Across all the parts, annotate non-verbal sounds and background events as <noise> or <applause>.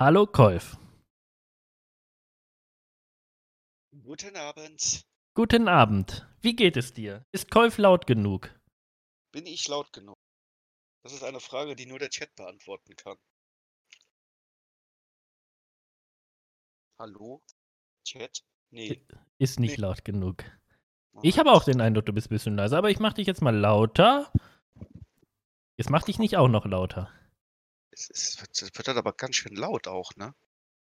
Hallo Kolf. Guten Abend. Guten Abend. Wie geht es dir? Ist Kolf laut genug? Bin ich laut genug? Das ist eine Frage, die nur der Chat beantworten kann. Hallo? Chat? Nee. Ist nicht Nee. laut genug. Oh Ich habe auch den Eindruck, du bist ein bisschen leiser, aber ich mach dich jetzt mal lauter. Jetzt mach dich nicht auch noch lauter. Es, es, wird, es wird dann aber ganz schön laut auch, ne?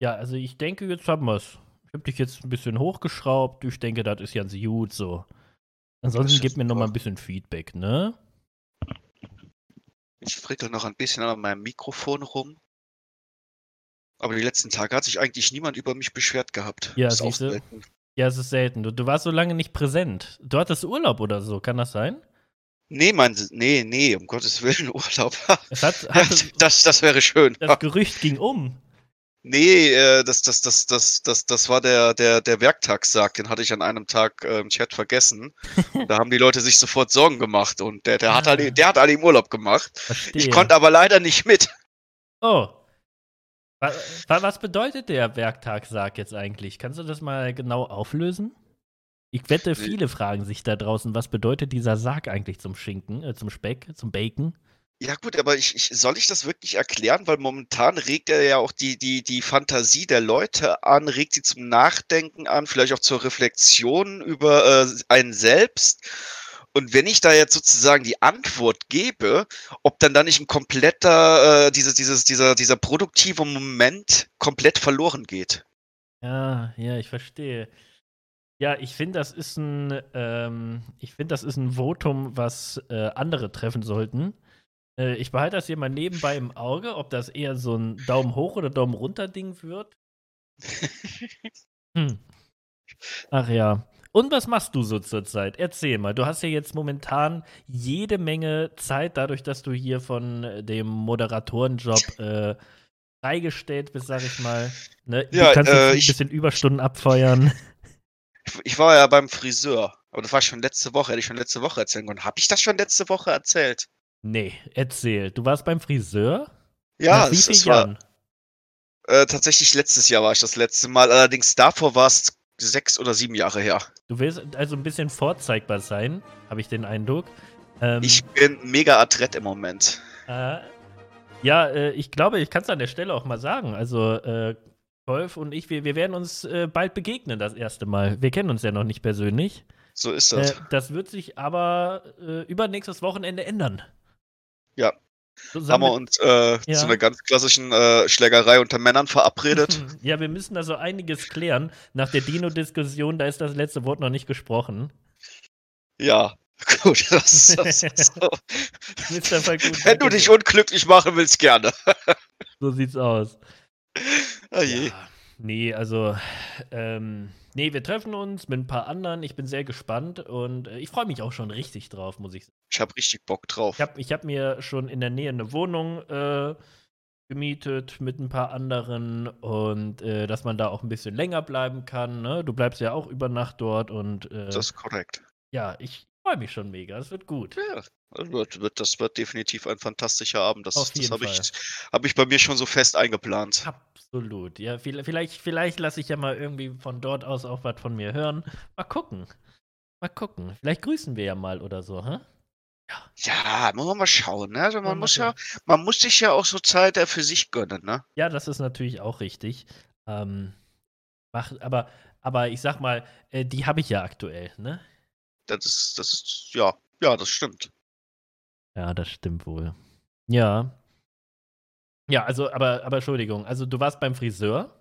Ja, also ich denke, jetzt haben wir's. Ich habe dich jetzt ein bisschen hochgeschraubt. Ich denke, das ist ganz gut so. Ansonsten gib mir noch super. mal ein bisschen Feedback, ne? Ich frickel noch ein bisschen an meinem Mikrofon rum. Aber die letzten Tage hat sich eigentlich niemand über mich beschwert gehabt. Ja, ist selten. Ja, es ist selten. Du, du warst so lange nicht präsent. Du hattest Urlaub oder so, kann das sein? Nee, mein, nee, nee, um Gottes Willen, <laughs> Urlaub. Es hat, <laughs> hatte, das, das wäre schön. das Gerücht ging um. Nee, äh, das, das, das, das, das, das war der, der, der Werktagssarg, den hatte ich an einem Tag äh, im Chat vergessen. <laughs> da haben die Leute sich sofort Sorgen gemacht und der, der, hat, Ah. alle, der hat alle im Urlaub gemacht. Verstehe. Ich konnte aber leider nicht mit. Oh. Wa- wa- Was bedeutet der Werktagssarg jetzt eigentlich? Kannst du das mal genau auflösen? Ich wette, viele fragen sich da draußen, was bedeutet dieser Sarg eigentlich zum Schinken, äh, zum Speck, zum Bacon? Ja gut, aber ich, ich, soll ich das wirklich erklären? Weil momentan regt er ja auch die, die, die Fantasie der Leute an, regt sie zum Nachdenken an, vielleicht auch zur Reflexion über äh, einen selbst. Und wenn ich da jetzt sozusagen die Antwort gebe, ob dann da nicht ein kompletter, äh, dieses, dieses, dieser, dieser produktive Moment komplett verloren geht. Ja, ja, ich verstehe. Ja, ich finde, das ist ein, ähm, ich finde, das ist ein Votum, was äh, andere treffen sollten. Äh, ich behalte das hier mal nebenbei im Auge, ob das eher so ein Daumen hoch oder Daumen runter Ding wird. Hm. Ach ja. Und was machst du so zurzeit? Erzähl mal. Du hast ja jetzt momentan jede Menge Zeit, dadurch, dass du hier von äh, dem Moderatorenjob äh, freigestellt bist, sag ich mal. Ne? Du Ja, kannst äh, jetzt ein ich- bisschen Überstunden abfeuern. Ich- war ja beim Friseur, aber das war schon letzte Woche, hätte ich schon letzte Woche erzählen können. Habe ich das schon letzte Woche erzählt? Nee, erzähl. Du warst beim Friseur? Ja, vielen es war Jahren? äh, tatsächlich letztes Jahr war ich das letzte Mal. Allerdings davor war es sechs oder sieben Jahre her. Du willst also ein bisschen vorzeigbar sein, habe ich den Eindruck. Ähm, Ich bin mega adrett im Moment. Äh, ja, äh, ich glaube, ich kann es an der Stelle auch mal sagen. Also, äh, Wolf und ich, wir, wir werden uns äh, bald begegnen, das erste Mal. Wir kennen uns ja noch nicht persönlich. So ist Äh, das. das wird sich aber äh, übernächstes Wochenende ändern. Ja. So, Haben wir uns äh, Ja. zu einer ganz klassischen äh, Schlägerei unter Männern verabredet. <laughs> Ja, wir müssen da so einiges klären. Nach der Dino-Diskussion, da ist das letzte Wort noch nicht gesprochen. ja, <laughs> gut. Das, das, so. <laughs> Wenn du dich unglücklich machen willst, gerne. So sieht's aus. Ah je. Ja, nee, also, ähm, nee, wir treffen uns mit ein paar anderen. Ich bin sehr gespannt und äh, ich freue mich auch schon richtig drauf, muss ich sagen. Ich habe richtig Bock drauf. Ich habe ich hab mir schon in der Nähe eine Wohnung äh, gemietet mit ein paar anderen und äh, dass man da auch ein bisschen länger bleiben kann. Ne? Du bleibst ja auch über Nacht dort und äh, Das ist korrekt. ja, ich freue mich schon mega. Es wird gut. Ja, das wird, das wird definitiv ein fantastischer Abend. Das, das habe ich, hab ich bei mir schon so fest eingeplant. Absolut. Ja, viel- vielleicht, vielleicht lasse ich ja mal irgendwie von dort aus auch was von mir hören. Mal gucken. Mal gucken. Vielleicht grüßen wir ja mal oder so, hä? Ja, muss man mal schauen. Ne? Also Mal man, muss ja, man muss sich ja auch so Zeit äh, für sich gönnen. Ne? Ja, das ist natürlich auch richtig. Ähm, mach, aber, aber ich sag mal, äh, die habe ich ja aktuell, ne? Das ist, das ist, ja, ja, das stimmt. Ja, das stimmt wohl. Ja. Ja, also, aber, aber Entschuldigung, also du warst beim Friseur.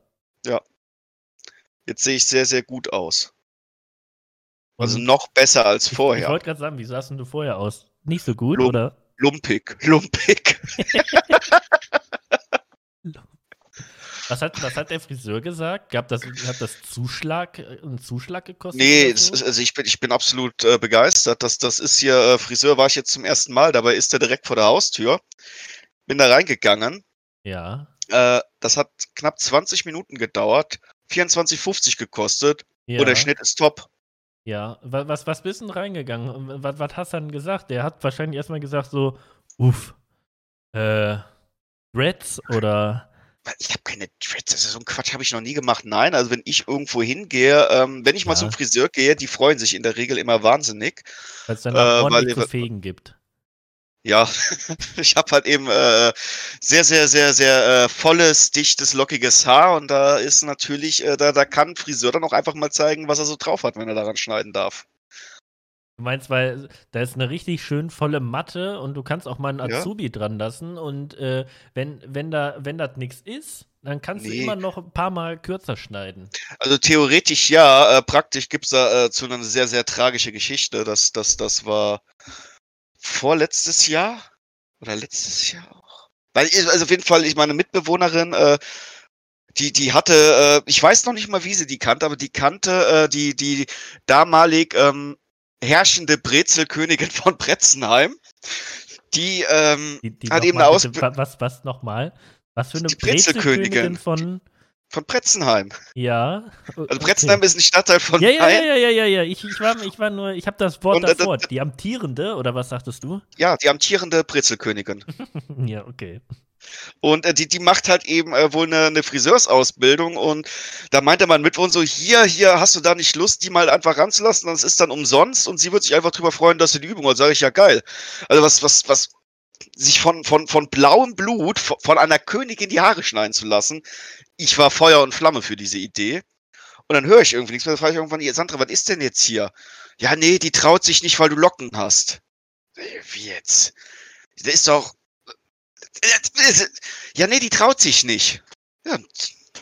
Jetzt sehe ich sehr, sehr gut aus. Also und noch besser als ich, ich vorher. wollte gerade sagen, wie sahst denn du vorher aus? Nicht so gut, Lump. oder? Lumpig, <laughs> lumpig. <laughs> Was hat, was hat der Friseur gesagt? Gab das, hat das Zuschlag, äh, einen Zuschlag gekostet? Nee, so? also ich bin, ich bin absolut äh, begeistert. Das, das ist hier, äh, Friseur war ich jetzt zum ersten Mal, dabei ist er direkt vor der Haustür. Bin da reingegangen. ja. Äh, das hat knapp 20 Minuten gedauert, 24,50 gekostet ja. und der Schnitt ist top. Ja, wa- was, was bist denn reingegangen? Was, was hast du dann gesagt? Der hat wahrscheinlich erstmal gesagt so, uff, äh, Reds oder ich habe keine Dreads, so ein Quatsch habe ich noch nie gemacht. Nein, also wenn ich irgendwo hingehe, ähm, wenn ich mal Ja. zum Friseur gehe, die freuen sich in der Regel immer wahnsinnig. Weil es dann Äh, auch ordentlich zu fegen gibt. Ja, <laughs> ich habe halt eben äh, sehr, sehr, sehr, sehr äh, volles, dichtes, lockiges Haar und da ist natürlich, äh, da, da kann ein Friseur dann auch einfach mal zeigen, was er so drauf hat, wenn er daran schneiden darf. Du meinst, weil da ist eine richtig schön volle Matte und du kannst auch mal einen Ja. Azubi dran lassen und äh, wenn, wenn da, wenn das nichts ist, dann kannst du Nee. immer noch ein paar Mal kürzer schneiden. Also theoretisch ja, äh, praktisch gibt's da äh, zu einer sehr, sehr tragische Geschichte. Das, das, das war vorletztes Jahr oder letztes Jahr auch. Weil, ich- also auf jeden Fall, ich meine Mitbewohnerin, äh, die, die hatte, äh, ich weiß noch nicht mal, wie sie die kannte, aber die kannte äh, die, die damalig ähm, herrschende Brezelkönigin von Bretzenheim. Die, ähm, Die, die Hat eben eine wa- was, was nochmal? Was für eine Die Brezelkönigin. Von, von Bretzenheim. ja. Also Bretzenheim ist ein Stadtteil von Ja, ja, ja, ja, ja, ja. Ich, ich, war, ich war nur, ich habe das Wort Und, äh, davor. Die amtierende, oder was sagtest du? ja, die amtierende Brezelkönigin. <laughs> ja, okay. Und äh, die, die macht halt eben äh, wohl eine, eine Friseursausbildung und da meinte mein Mitwohner so, hier, hier, hast du da nicht Lust, die mal einfach ranzulassen? Das ist dann umsonst und sie wird sich einfach drüber freuen, dass sie die Übung hat. Sag ich, ja geil. Also was, was, was sich von, von, von blauem Blut von, einer Königin die Haare schneiden zu lassen. Ich war Feuer und Flamme für diese Idee. Und dann höre ich irgendwie nichts mehr, frage ich irgendwann, "Ja, Sandra, was ist denn jetzt hier? Ja, nee, die traut sich nicht, weil du Locken hast. Wie jetzt? Das ist doch. Ja, nee, die traut sich nicht. Ja,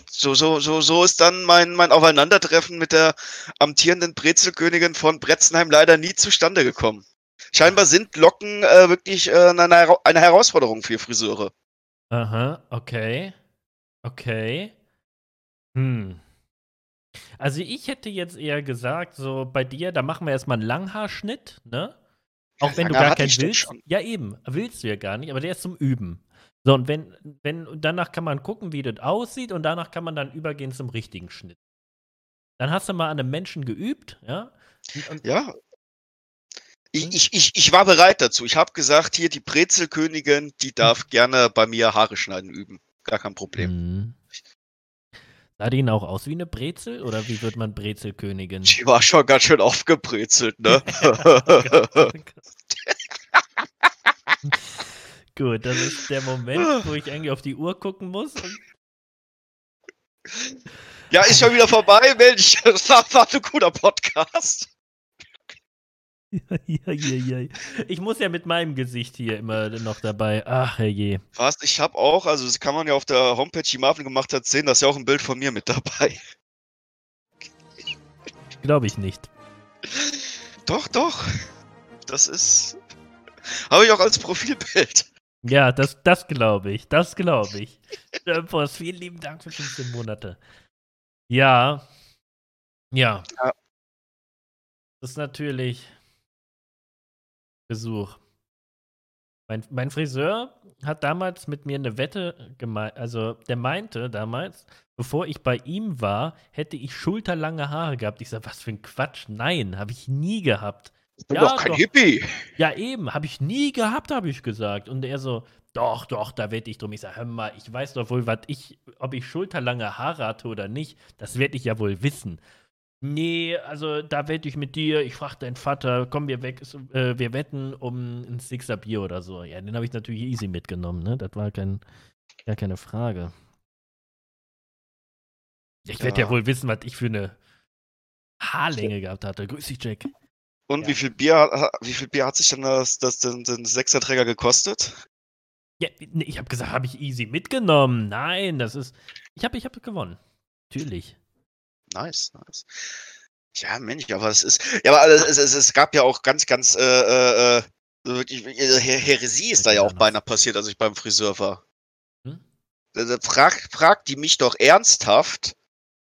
so, so, so, so ist dann mein, mein Aufeinandertreffen mit der amtierenden Brezelkönigin von Bretzenheim leider nie zustande gekommen. Scheinbar sind Locken äh, wirklich äh, eine, eine Herausforderung für Friseure. Aha, okay. Okay. Hm. Also ich hätte jetzt eher gesagt, so bei dir, da machen wir erstmal einen Langhaarschnitt, ne? Auch wenn du gar keinen willst. Ja, eben, willst du ja gar nicht, aber der ist zum Üben. So, und wenn, wenn, und danach kann man gucken, wie das aussieht, und danach kann man dann übergehen zum richtigen Schnitt. Dann hast du mal an einem Menschen geübt, ja? Und, Ja. Ich, Hm? ich, ich, ich war bereit dazu. Ich habe gesagt, hier die Brezelkönigin, die darf gerne bei mir Haare schneiden üben. Gar kein Problem. Mhm. Sah die ihn auch aus wie eine Brezel oder wie wird man Brezelkönigin? Die war schon ganz schön aufgebrezelt, ne? <laughs> <laughs> Gut, das ist der Moment, wo ich eigentlich auf die Uhr gucken muss. Ja, ist schon wieder vorbei, Mensch. <laughs> Das war, war ein guter Podcast. Ja, ja, ja, ja. Ich muss ja mit meinem Gesicht hier immer noch dabei. Ach, herrje. Was? Ich habe auch, also das kann man ja auf der Homepage, die Marvin gemacht hat, sehen, da ist ja auch ein Bild von mir mit dabei. Glaube ich nicht. Doch, doch. Das ist. Habe ich auch als Profilbild. Ja, das, das glaube ich. Das glaube ich. Boss, vielen lieben Dank für 15 Monate. Ja. Ja. Ja. Das ist natürlich Besuch. Mein, mein Friseur hat damals mit mir eine Wette gemeint, also der meinte damals, bevor ich bei ihm war, hätte ich schulterlange Haare gehabt. Ich sage, was für ein Quatsch. Nein, habe ich nie gehabt. Ich bin Ja, doch kein doch. Hippie. Ja, eben, habe ich nie gehabt, habe ich gesagt. Und er so, doch, doch, da wette ich drum. Ich sage, hör mal, ich weiß doch wohl, was ich, ob ich schulterlange Haare hatte oder nicht, das werde ich ja wohl wissen. Nee, also da wette ich mit dir, ich frage deinen Vater, komm, wir, weg, äh, wir wetten um ein Sixer Bier oder so. Ja, den habe ich natürlich easy mitgenommen, ne? Das war kein, gar keine Frage. Ich werde ja Ja. wohl wissen, was ich für eine Haarlänge gehabt hatte. Grüß dich, Jack. Und Ja. wie viel Bier, wie viel Bier hat sich denn das, das den, den Sechserträger gekostet? Ja, nee, ich habe gesagt, habe ich easy mitgenommen. Nein, das ist. Ich habe ich hab gewonnen. Natürlich. Nice, nice. Ja, Mensch, aber es ist. Ja, aber es, es, es gab ja auch ganz, ganz, äh, äh, äh, wirklich, äh, Her- Häresie ist da ja auch beinahe passiert, als ich beim Friseur war. Hm? Da, da fragt, fragt die mich doch ernsthaft,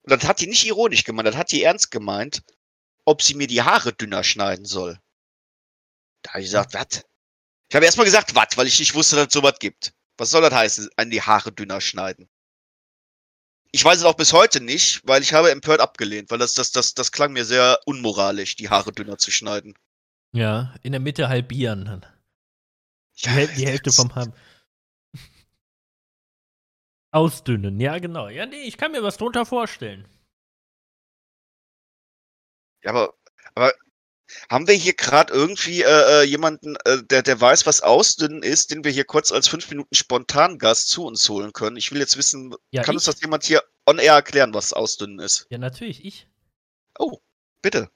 und das hat die nicht ironisch gemeint, das hat die ernst gemeint, ob sie mir die Haare dünner schneiden soll. Da habe ich gesagt, was? Ich habe erstmal gesagt, was, weil ich nicht wusste, dass es sowas gibt. Was soll das heißen, an die Haare dünner schneiden? Ich weiß es auch bis heute nicht, weil ich habe empört abgelehnt, weil das, das, das, das klang mir sehr unmoralisch, die Haare dünner zu schneiden. Ja, in der Mitte halbieren. dann. Die, Häl die <laughs> Hälfte vom Haar. Ausdünnen, ja, genau. Ja, nee, ich kann mir was drunter vorstellen. Ja, aber, aber haben wir hier gerade irgendwie äh, äh, jemanden, äh, der, der weiß, was Ausdünnen ist, den wir hier kurz als fünf Minuten Spontangast zu uns holen können? Ich will jetzt wissen, Ja, kann ich? uns das jemand hier on air erklären, was Ausdünnen ist? Ja, natürlich, ich. Oh, bitte.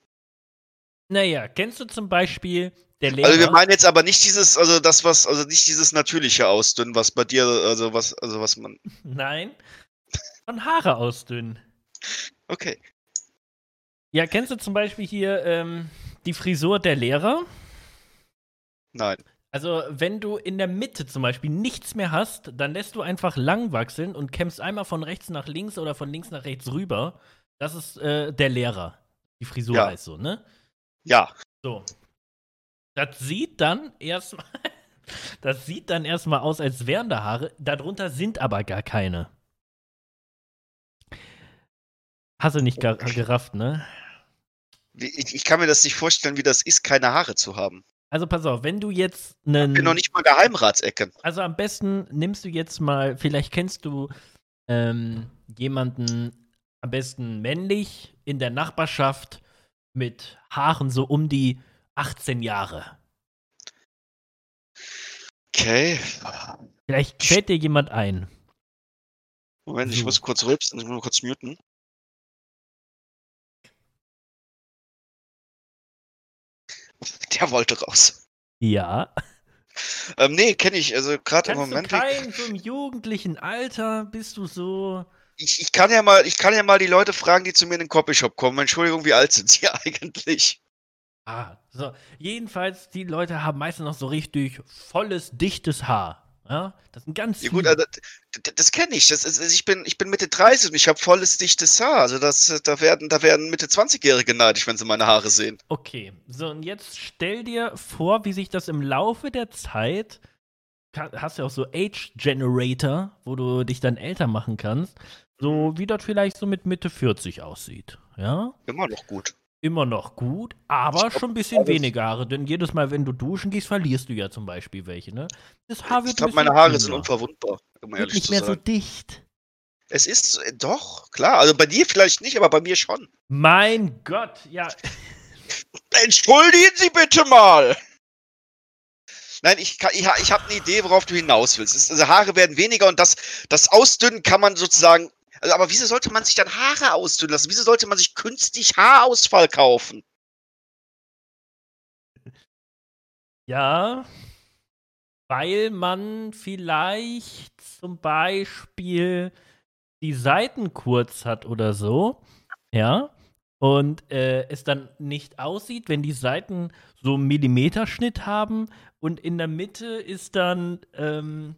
Naja, kennst du zum Beispiel der Lehrer? Also wir meinen jetzt aber nicht dieses, also das, was, also nicht dieses natürliche Ausdünnen, was bei dir, also was, also was man. <laughs> Nein. Von Haare ausdünnen. Okay. Ja, kennst du zum Beispiel hier ähm, die Frisur der Lehrer? Nein. Also, wenn du in der Mitte zum Beispiel nichts mehr hast, dann lässt du einfach lang wachseln und kämmst einmal von rechts nach links oder von links nach rechts rüber. Das ist äh, der Lehrer. Die Frisur Ja. heißt so, ne? Ja. So. Das sieht dann erstmal. <laughs> Das sieht dann erstmal aus, als wären da Haare. Darunter sind aber gar keine. Hast du nicht gar, gerafft, ne? Ich, ich kann mir das nicht vorstellen, wie das ist, keine Haare zu haben. Also pass auf, wenn du jetzt Ich bin noch einen. nicht mal Geheimratsecken. Also am besten nimmst du jetzt mal, vielleicht kennst du ähm, jemanden am besten männlich in der Nachbarschaft mit Haaren so um die 18 Jahre. Okay. Vielleicht fällt dir jemand ein. Moment, ich muss kurz rülpsen, ich muss kurz muten. <laughs> Der wollte raus. Ja. Ähm, nee, kenne ich. Also gerade im Kannst du Moment. kein, so im jugendlichen Alter bist du so. Ich, ich kann ja mal, ich kann ja mal die Leute fragen, die zu mir in den Copyshop kommen. Entschuldigung, wie alt sind sie <laughs> eigentlich? Ah, so. Jedenfalls, die Leute haben meistens noch so richtig volles, dichtes Haar. Ja, das sind ganz Ja gut, viele. also, das, das kenne ich. Das ist, also ich bin, ich bin Mitte 30 und ich habe volles dichtes Haar. Also das, da werden, da werden Mitte 20-Jährige neidisch, wenn sie meine Haare sehen. Okay, so und jetzt stell dir vor, wie sich das im Laufe der Zeit, hast du ja auch so Age Generator, wo du dich dann älter machen kannst, so wie das vielleicht so mit Mitte 40 aussieht. Ja, Immer noch gut. Immer noch gut, aber glaub, schon ein bisschen weniger Haare, denn jedes Mal, wenn du duschen gehst, verlierst du ja zum Beispiel welche, ne? Das Haar wird Ich glaube, ein meine Haare sind unverwundbar, um ehrlich nicht zu mehr so sein. dicht. Es ist äh, doch, klar. Also bei dir vielleicht nicht, aber bei mir schon. Mein Gott, ja. <laughs> Entschuldigen Sie bitte mal! Nein, ich, kann- ich, ich habe eine Idee, worauf du hinaus willst. Es, also Haare werden weniger und das, das Ausdünnen kann man sozusagen. Also, aber wieso sollte man sich dann Haare ausdünnen lassen? Wieso sollte man sich künstlich Haarausfall kaufen? Ja, weil man vielleicht zum Beispiel die Seiten kurz hat oder so, ja, und äh, es dann nicht aussieht, wenn die Seiten so einen Millimeterschnitt haben und in der Mitte ist dann, ähm,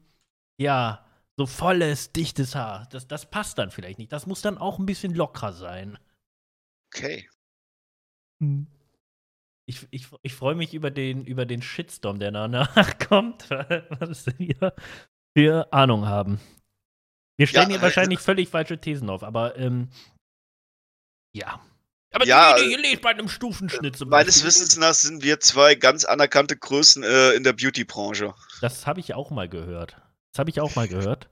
ja, so volles, dichtes Haar. Das, das passt dann vielleicht nicht. Das muss dann auch ein bisschen lockerer sein. Okay. Ich, ich, ich freue mich über den, über den Shitstorm, der danach <laughs> kommt, was wir für Ahnung haben. Wir stellen Ja, hier äh, wahrscheinlich völlig falsche Thesen auf, aber ähm, ja. Aber Ja, die, die, die bei einem Stufenschnitt zum Meines Beispiel. Wissens nach sind wir zwei ganz anerkannte Größen äh, in der Beauty-Branche. Das habe ich auch mal gehört. Das habe ich auch mal gehört,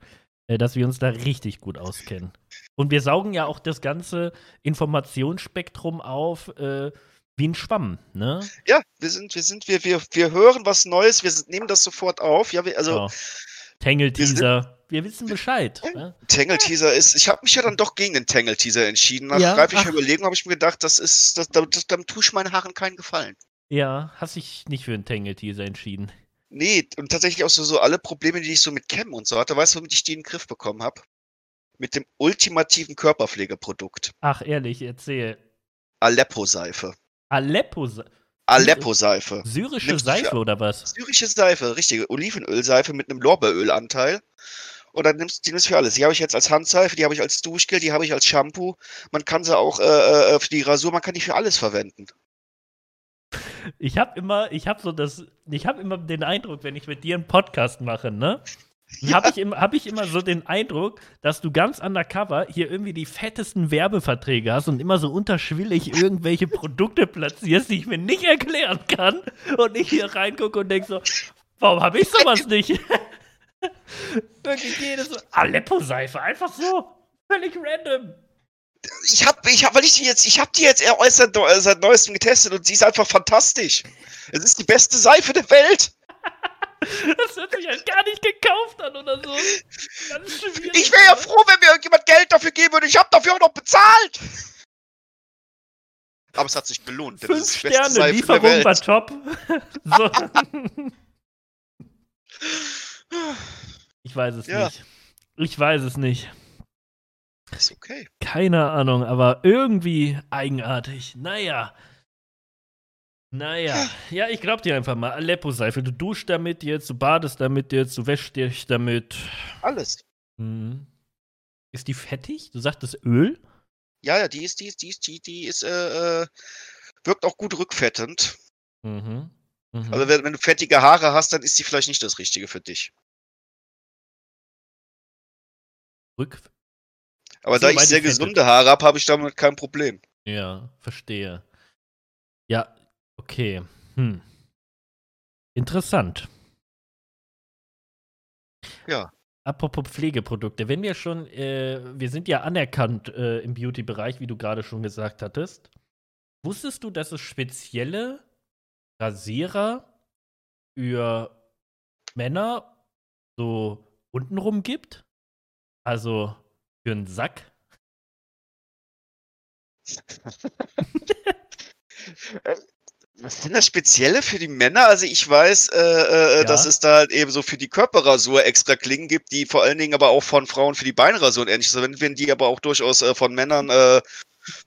äh, dass wir uns da richtig gut auskennen. Und wir saugen ja auch das ganze Informationsspektrum auf äh, wie ein Schwamm, ne? Ja, wir sind, wir sind, wir, wir, wir hören was Neues, wir nehmen das sofort auf. Ja, wir, also So. Tangle-Teaser. Wir wissen Bescheid. Ne? Tangle-Teaser ist, ich habe mich ja dann doch gegen den Tangle-Teaser entschieden. Nach Ja, reiflicher ach. Überlegung habe ich mir gedacht, das ist, das, das, das, damit tue ich meinen Haaren keinen Gefallen. Ja, hast dich nicht für einen Tangle-Teaser entschieden. Nee, und tatsächlich auch so, so alle Probleme, die ich so mit Cam und so hatte, weißt du, womit ich die in den Griff bekommen habe? Mit dem ultimativen Körperpflegeprodukt. Ach, ehrlich, erzähl. Aleppo-Seife. Aleppo, Sa- Aleppo-Seife. syrische Nimmst Seife oder was? Syrische Seife, richtige Olivenölseife mit einem Lorbeerölanteil. Und dann nimmst du die nimmst für alles. Die habe ich jetzt als Handseife, die habe ich als Duschgel, die habe ich als Shampoo. Man kann sie auch äh, äh, für die Rasur, man kann die für alles verwenden. Ich habe immer, ich habe so das, ich habe immer den Eindruck, wenn ich mit dir einen Podcast mache, ne? Ja. Habe ich, immer- hab ich immer so den Eindruck, dass du ganz undercover hier irgendwie die fettesten Werbeverträge hast und immer so unterschwillig irgendwelche Produkte platzierst, die ich mir nicht erklären kann. Und ich hier reingucke und denke so, warum habe ich sowas <laughs> nicht? <laughs> Wirklich jedes Aleppo-Seife, einfach so. Völlig random. Ich hab, ich hab, weil ich die jetzt, ich hab die jetzt erst seit, seit neuestem getestet und sie ist einfach fantastisch. Es ist die beste Seife der Welt. <laughs> Das hört sich halt gar nicht gekauft an oder so. Ganz. Ich wäre ja froh, wenn mir irgendjemand Geld dafür geben würde. Ich habe dafür auch noch bezahlt. Aber es hat sich belohnt. denn Fünf Sterne, Lieferung war top. <laughs> <laughs> Ich weiß es Ja. nicht. Ich weiß es nicht. Ist okay. Keine Ahnung, aber irgendwie eigenartig. Naja. Naja. Ja, ich glaub dir einfach mal. Aleppo-Seife. Du duschst damit jetzt, du badest damit jetzt, du wäschst dich damit. Alles. Mhm. Ist die fettig? Du sagtest Öl? Ja, ja, die ist, die ist, die ist, die, die ist, äh, äh, wirkt auch gut rückfettend. Mhm. Mhm. Also wenn, wenn du fettige Haare hast, dann ist die vielleicht nicht das Richtige für dich. Rück. Aber So, da ich sehr gesunde Haare habe, habe ich damit kein Problem. Ja, verstehe. Ja, okay. Hm. Interessant. Ja. Apropos Pflegeprodukte, wenn wir schon, äh, wir sind ja anerkannt äh, im Beauty-Bereich, wie du gerade schon gesagt hattest. Wusstest du, dass es spezielle Rasierer für Männer so untenrum gibt? Also für einen Sack? <laughs> Was sind das Spezielle für die Männer? Also ich weiß, äh, äh, Ja. dass es da halt eben so für die Körperrasur extra Klingen gibt, die vor allen Dingen aber auch von Frauen für die Beinrasur und ähnliches verwendet werden, die aber auch durchaus äh, von Männern äh,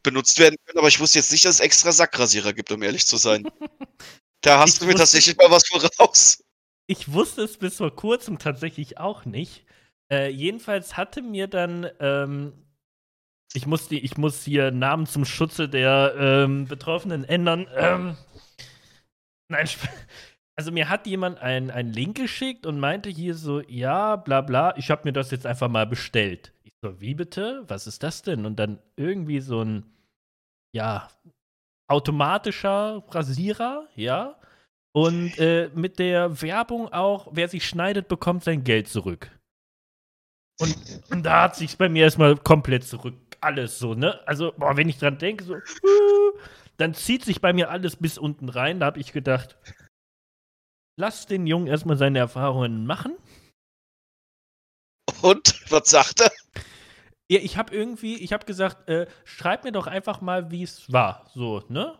benutzt werden können. Aber ich wusste jetzt nicht, dass es extra Sackrasierer gibt, um ehrlich zu sein. <laughs> Da hast Ich du mir wusste- tatsächlich mal was voraus. Ich wusste es bis vor kurzem tatsächlich auch nicht. Äh, jedenfalls hatte mir dann, ähm, ich, muss die, ich muss hier Namen zum Schutze der ähm, Betroffenen ändern. Ähm, nein, also mir hat jemand einen einen Link geschickt und meinte hier so, ja, bla bla, ich habe mir das jetzt einfach mal bestellt. Ich so, wie bitte? Was ist das denn? Und dann irgendwie so ein, ja, automatischer Rasierer, ja. Und äh, mit der Werbung auch, wer sich schneidet, bekommt sein Geld zurück. Und, und da hat sich bei mir erstmal komplett zurück. Alles so, ne? Also, boah, wenn ich dran denke, so, uh, dann zieht sich bei mir alles bis unten rein. Da habe ich gedacht, lass den Jungen erstmal seine Erfahrungen machen. Und was sagt er? Ja, ich habe irgendwie, ich habe gesagt, äh, schreib mir doch einfach mal, wie es war. So, ne?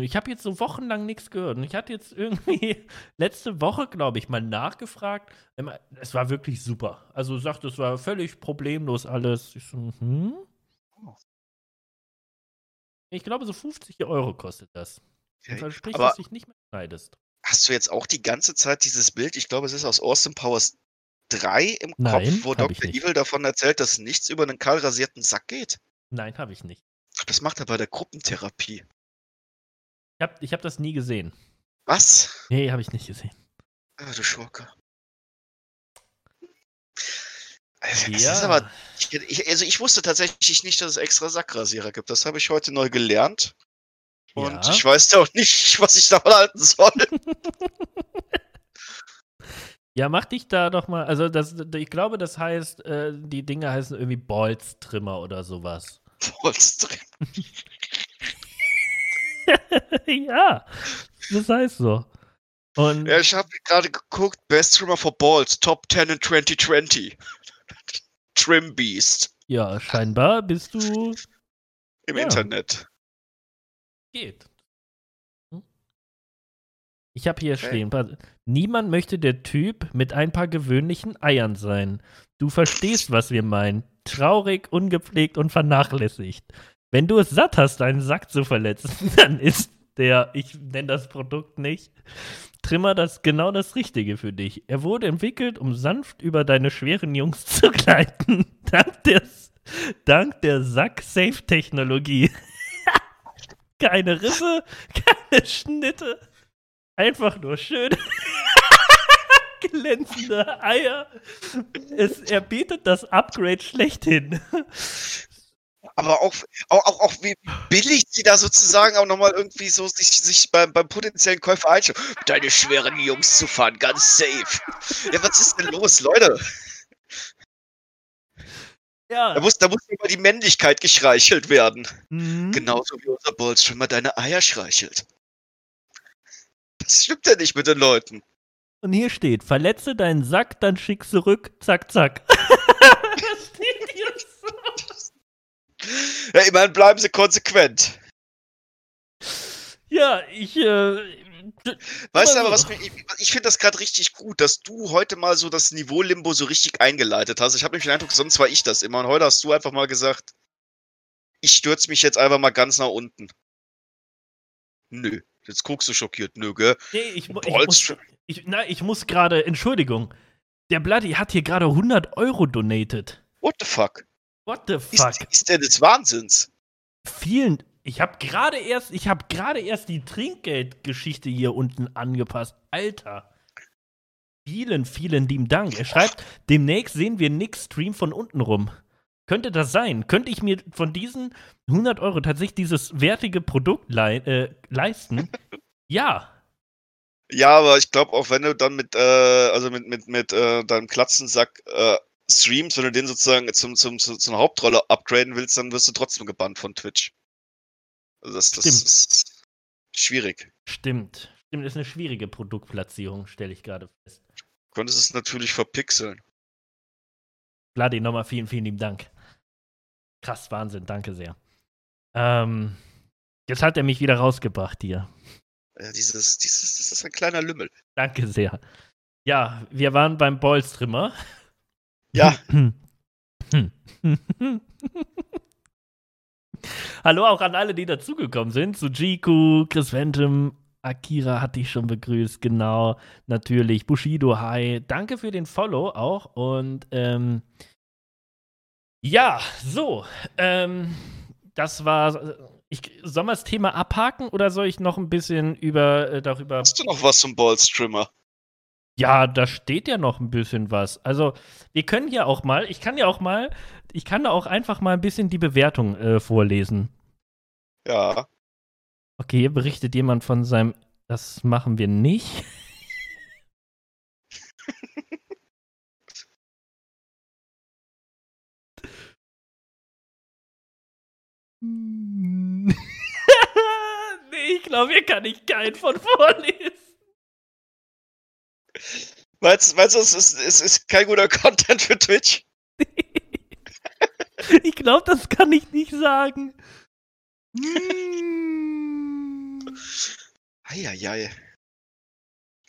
Ich habe jetzt so wochenlang nichts gehört. Und ich hatte jetzt irgendwie <laughs> letzte Woche, glaube ich, mal nachgefragt. Es war wirklich super. Also sagt, es war völlig problemlos alles. Ich so, hm? Ich glaube, so 50 Euro kostet das. Und verspricht, Aber- dass du dich nicht mehr schneidest. Hast du jetzt auch die ganze Zeit dieses Bild, ich glaube, es ist aus Austin Powers 3 im Nein, Kopf, wo Dr. Evil davon erzählt, dass nichts über einen kahl rasierten Sack geht? Nein, habe ich nicht. Das macht er bei der Gruppentherapie. Ich habe ich hab das nie gesehen. Was? Nee, habe ich nicht gesehen. Ah, du Schurke. Also, Ja. aber, ich, also ich wusste tatsächlich nicht, dass es extra Sackrasierer gibt. Das habe ich heute neu gelernt. Und Ja. ich weiß auch nicht, <laughs> was ich davon halten soll. <laughs> Ja, mach dich da doch mal. Also, das, ich glaube, das heißt, äh, die Dinge heißen irgendwie Bolz-Trimmer oder sowas. <laughs> Polstring. <laughs> ja, das heißt so. Und Ja, ich habe gerade geguckt, Best Trimmer for Balls, Top 10 in 2020. <laughs> Trim Beast ja, scheinbar bist du. im Ja. Internet. Geht. Hm? Ich habe hier Okay. stehen. Niemand möchte der Typ mit ein paar gewöhnlichen Eiern sein. Du verstehst, was wir meinen. Traurig, ungepflegt und vernachlässigt. Wenn du es satt hast, deinen Sack zu verletzen, <laughs> dann ist der, ich nenne das Produkt nicht, Trimmer das genau das Richtige für dich. Er wurde entwickelt, um sanft über deine schweren Jungs <laughs> zu gleiten. dank der, dank der Sack-Safe-Technologie. <laughs> Keine Risse, keine Schnitte. Einfach nur schön glänzende Eier. Es, er bietet das Upgrade schlechthin. Aber auch, auch, auch, auch wie billig sie da sozusagen auch nochmal irgendwie so sich, sich beim, beim potenziellen Käufer einstellen. Deine schweren Jungs zu fahren, ganz safe. Ja, was ist denn los, Leute? Ja. Da muss, da muss immer die Männlichkeit geschreichelt werden. Mhm. Genauso wie unser Bolz schon mal deine Eier streichelt. Das stimmt ja nicht mit den Leuten. Und hier steht, verletze deinen Sack, dann schick zurück, zack, zack. <laughs> <laughs> das steht hier so. Ja, immerhin bleiben sie konsequent. Ja, ich, äh, Weißt du aber, was ich, ich finde das gerade richtig gut, dass du heute mal so das Niveau Limbo so richtig eingeleitet hast. Ich habe nämlich den Eindruck, sonst war ich das immer. Und heute hast du einfach mal gesagt, ich stürze mich jetzt einfach mal ganz nach unten. Nö. Jetzt guckst du schockiert, nö, gell? nee, ich, ich muss, ich, na, ich muss gerade, Entschuldigung, der Bloody hat hier gerade 100 Euro donated. What the fuck? What the Ist, fuck? ist der des Wahnsinns? Vielen, ich habe gerade erst, ich habe gerade erst die Trinkgeldgeschichte hier unten angepasst. Alter. Vielen, vielen lieben Dank. Er schreibt, demnächst sehen wir Nick Stream von unten rum. Könnte das sein? Könnte ich mir von diesen 100 Euro tatsächlich dieses wertige Produkt lei äh, leisten? <laughs> ja. Ja, aber ich glaube auch, wenn du dann mit, äh, also mit, mit, mit äh, deinem Klatzensack äh, streamst, wenn du den sozusagen zum, zum, zum, zur Hauptrolle upgraden willst, dann wirst du trotzdem gebannt von Twitch. Also das, das ist schwierig. Stimmt. Stimmt, ist eine schwierige Produktplatzierung, stelle ich gerade fest. Du könntest es natürlich verpixeln. Vladi, nochmal vielen, vielen lieben Dank. Krass, Wahnsinn, danke sehr. Ähm, jetzt hat er mich wieder rausgebracht hier. Ja, dieses, dieses, das ist ein kleiner Lümmel. Danke sehr. Ja, wir waren beim Ballstrimmer. Ja, <laughs> Hallo auch an alle, die dazugekommen sind. Sujiku, Chris Phantom, Akira hatte ich schon begrüßt, genau. Natürlich, Bushido, hi. Danke für den Follow auch. Und ähm, ja, so. Ähm, das war. Ich, soll man das Thema abhaken oder soll ich noch ein bisschen über äh, darüber hast du noch was zum Ballstrimmer? Ja, da steht ja noch ein bisschen was. Also, wir können ja auch mal, ich kann ja auch mal, ich kann da auch einfach mal ein bisschen die Bewertung äh, vorlesen. Ja. Okay, hier berichtet jemand von seinem, das machen wir nicht. <laughs> nee, ich glaube, hier kann ich keinen von vorlesen. Meinst, meinst du, es ist, es ist kein guter <laughs> Content für Twitch? <laughs> Ich glaube, das kann ich nicht sagen. Hm. Eieiei.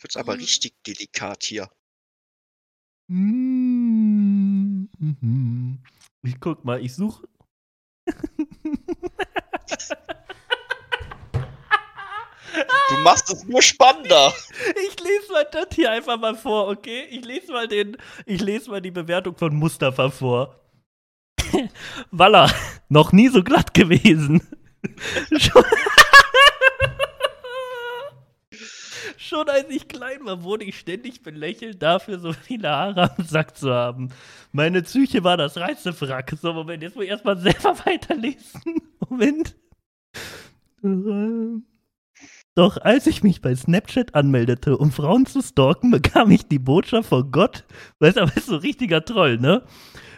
Wird's aber richtig delikat hier. Hm. Mhm. Ich guck mal, ich suche. <laughs> Du machst es nur spannender. Ich lese mal das hier einfach mal vor, okay? Ich lese mal den, ich lese mal die Bewertung von Mustafa vor. <laughs> Walla, noch nie so glatt gewesen. <laughs> <laughs> Schon, als ich klein war, wurde ich ständig belächelt dafür, so viele Haare am Sack zu haben. Meine Psyche war das Reizefrack. So, Moment, jetzt muss ich erstmal selber weiterlesen. Moment. Doch als ich mich bei Snapchat anmeldete, um Frauen zu stalken, bekam ich die Botschaft von Gott, weißt du, aber ist so richtiger Troll, ne?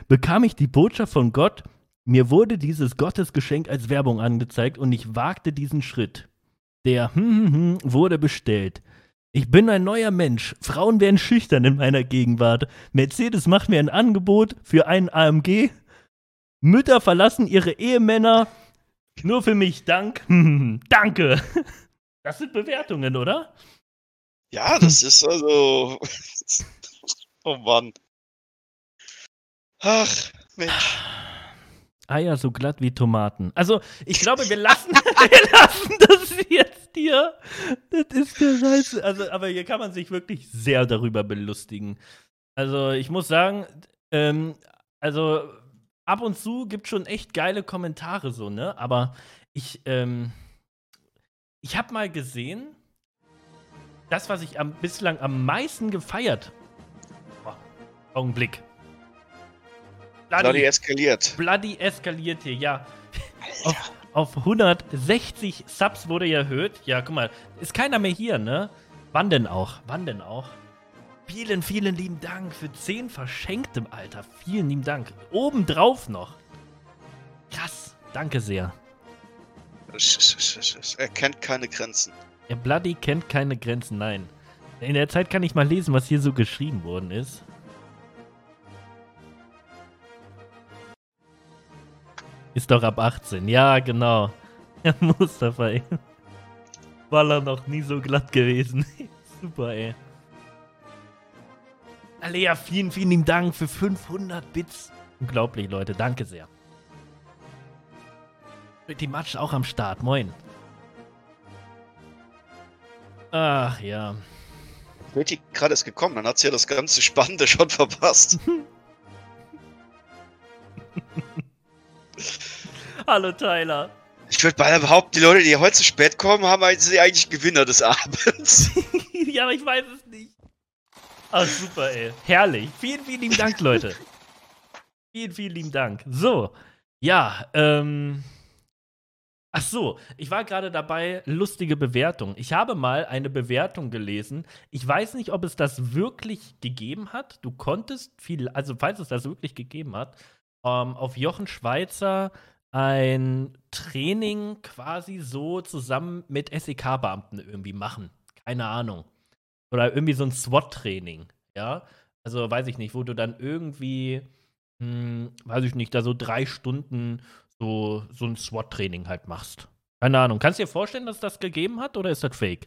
Bekam ich die Botschaft von Gott, mir wurde dieses Gottesgeschenk als Werbung angezeigt und ich wagte diesen Schritt. Der hm, hm, hm wurde bestellt. Ich bin ein neuer Mensch. Frauen werden schüchtern in meiner Gegenwart. Mercedes macht mir ein Angebot für einen AMG. Mütter verlassen ihre Ehemänner. Nur für mich, dank. <laughs> Danke. Das sind Bewertungen, oder? Ja, das ist also. <laughs> Oh Mann. Ach, Mensch. Eier so glatt wie Tomaten. Also, ich glaube, wir lassen, <laughs> wir lassen das jetzt hier. Das ist der Scheiße. Also, aber hier kann man sich wirklich sehr darüber belustigen. Also, ich muss sagen, ähm, also ab und zu gibt schon echt geile Kommentare so, ne? Aber ich, ähm, ich habe mal gesehen, das, was ich am, bislang am meisten gefeiert. Oh, Augenblick. Bloody eskaliert. Bloody eskaliert hier, ja. Auf, auf 160 Subs wurde er erhöht. Ja, guck mal, ist keiner mehr hier, ne? Wann denn auch? Wann denn auch? Vielen, vielen lieben Dank für 10 verschenktem Alter. Vielen lieben Dank. Obendrauf noch. Krass. Danke sehr. Er kennt keine Grenzen. Der Bloody kennt keine Grenzen, nein. In der Zeit kann ich mal lesen, was hier so geschrieben worden ist. Ist doch ab 18. Ja, genau. Ja, Mustafa, ey. War er noch nie so glatt gewesen. <laughs> Super, ey. Alea, vielen, vielen Dank für 500 Bits. Unglaublich, Leute. Danke sehr. Die Matsch auch am Start. Moin. Ach ja. Betty gerade ist gekommen, dann hat sie ja das ganze Spannende <laughs> schon verpasst. <laughs> Hallo Tyler. Ich würde beinahe behaupten, die Leute, die heute zu spät kommen, haben sind eigentlich Gewinner des Abends. <laughs> ja, aber ich weiß es nicht. Ach, super, ey. Herrlich. Vielen, vielen lieben Dank, Leute. vielen, vielen lieben Dank. So, ja, ähm. Ach so, ich war gerade dabei, lustige Bewertung. Ich habe mal eine Bewertung gelesen. Ich weiß nicht, ob es das wirklich gegeben hat. Du konntest viel, also falls es das wirklich gegeben hat, ähm, auf Jochen Schweizer ein Training quasi so zusammen mit SEK-Beamten irgendwie machen. Keine Ahnung. Oder irgendwie so ein SWAT-Training, ja. Also weiß ich nicht, wo du dann irgendwie, hm, weiß ich nicht, da so drei Stunden so, so ein SWAT-Training halt machst. Keine Ahnung. Kannst du dir vorstellen, dass das gegeben hat oder ist das fake?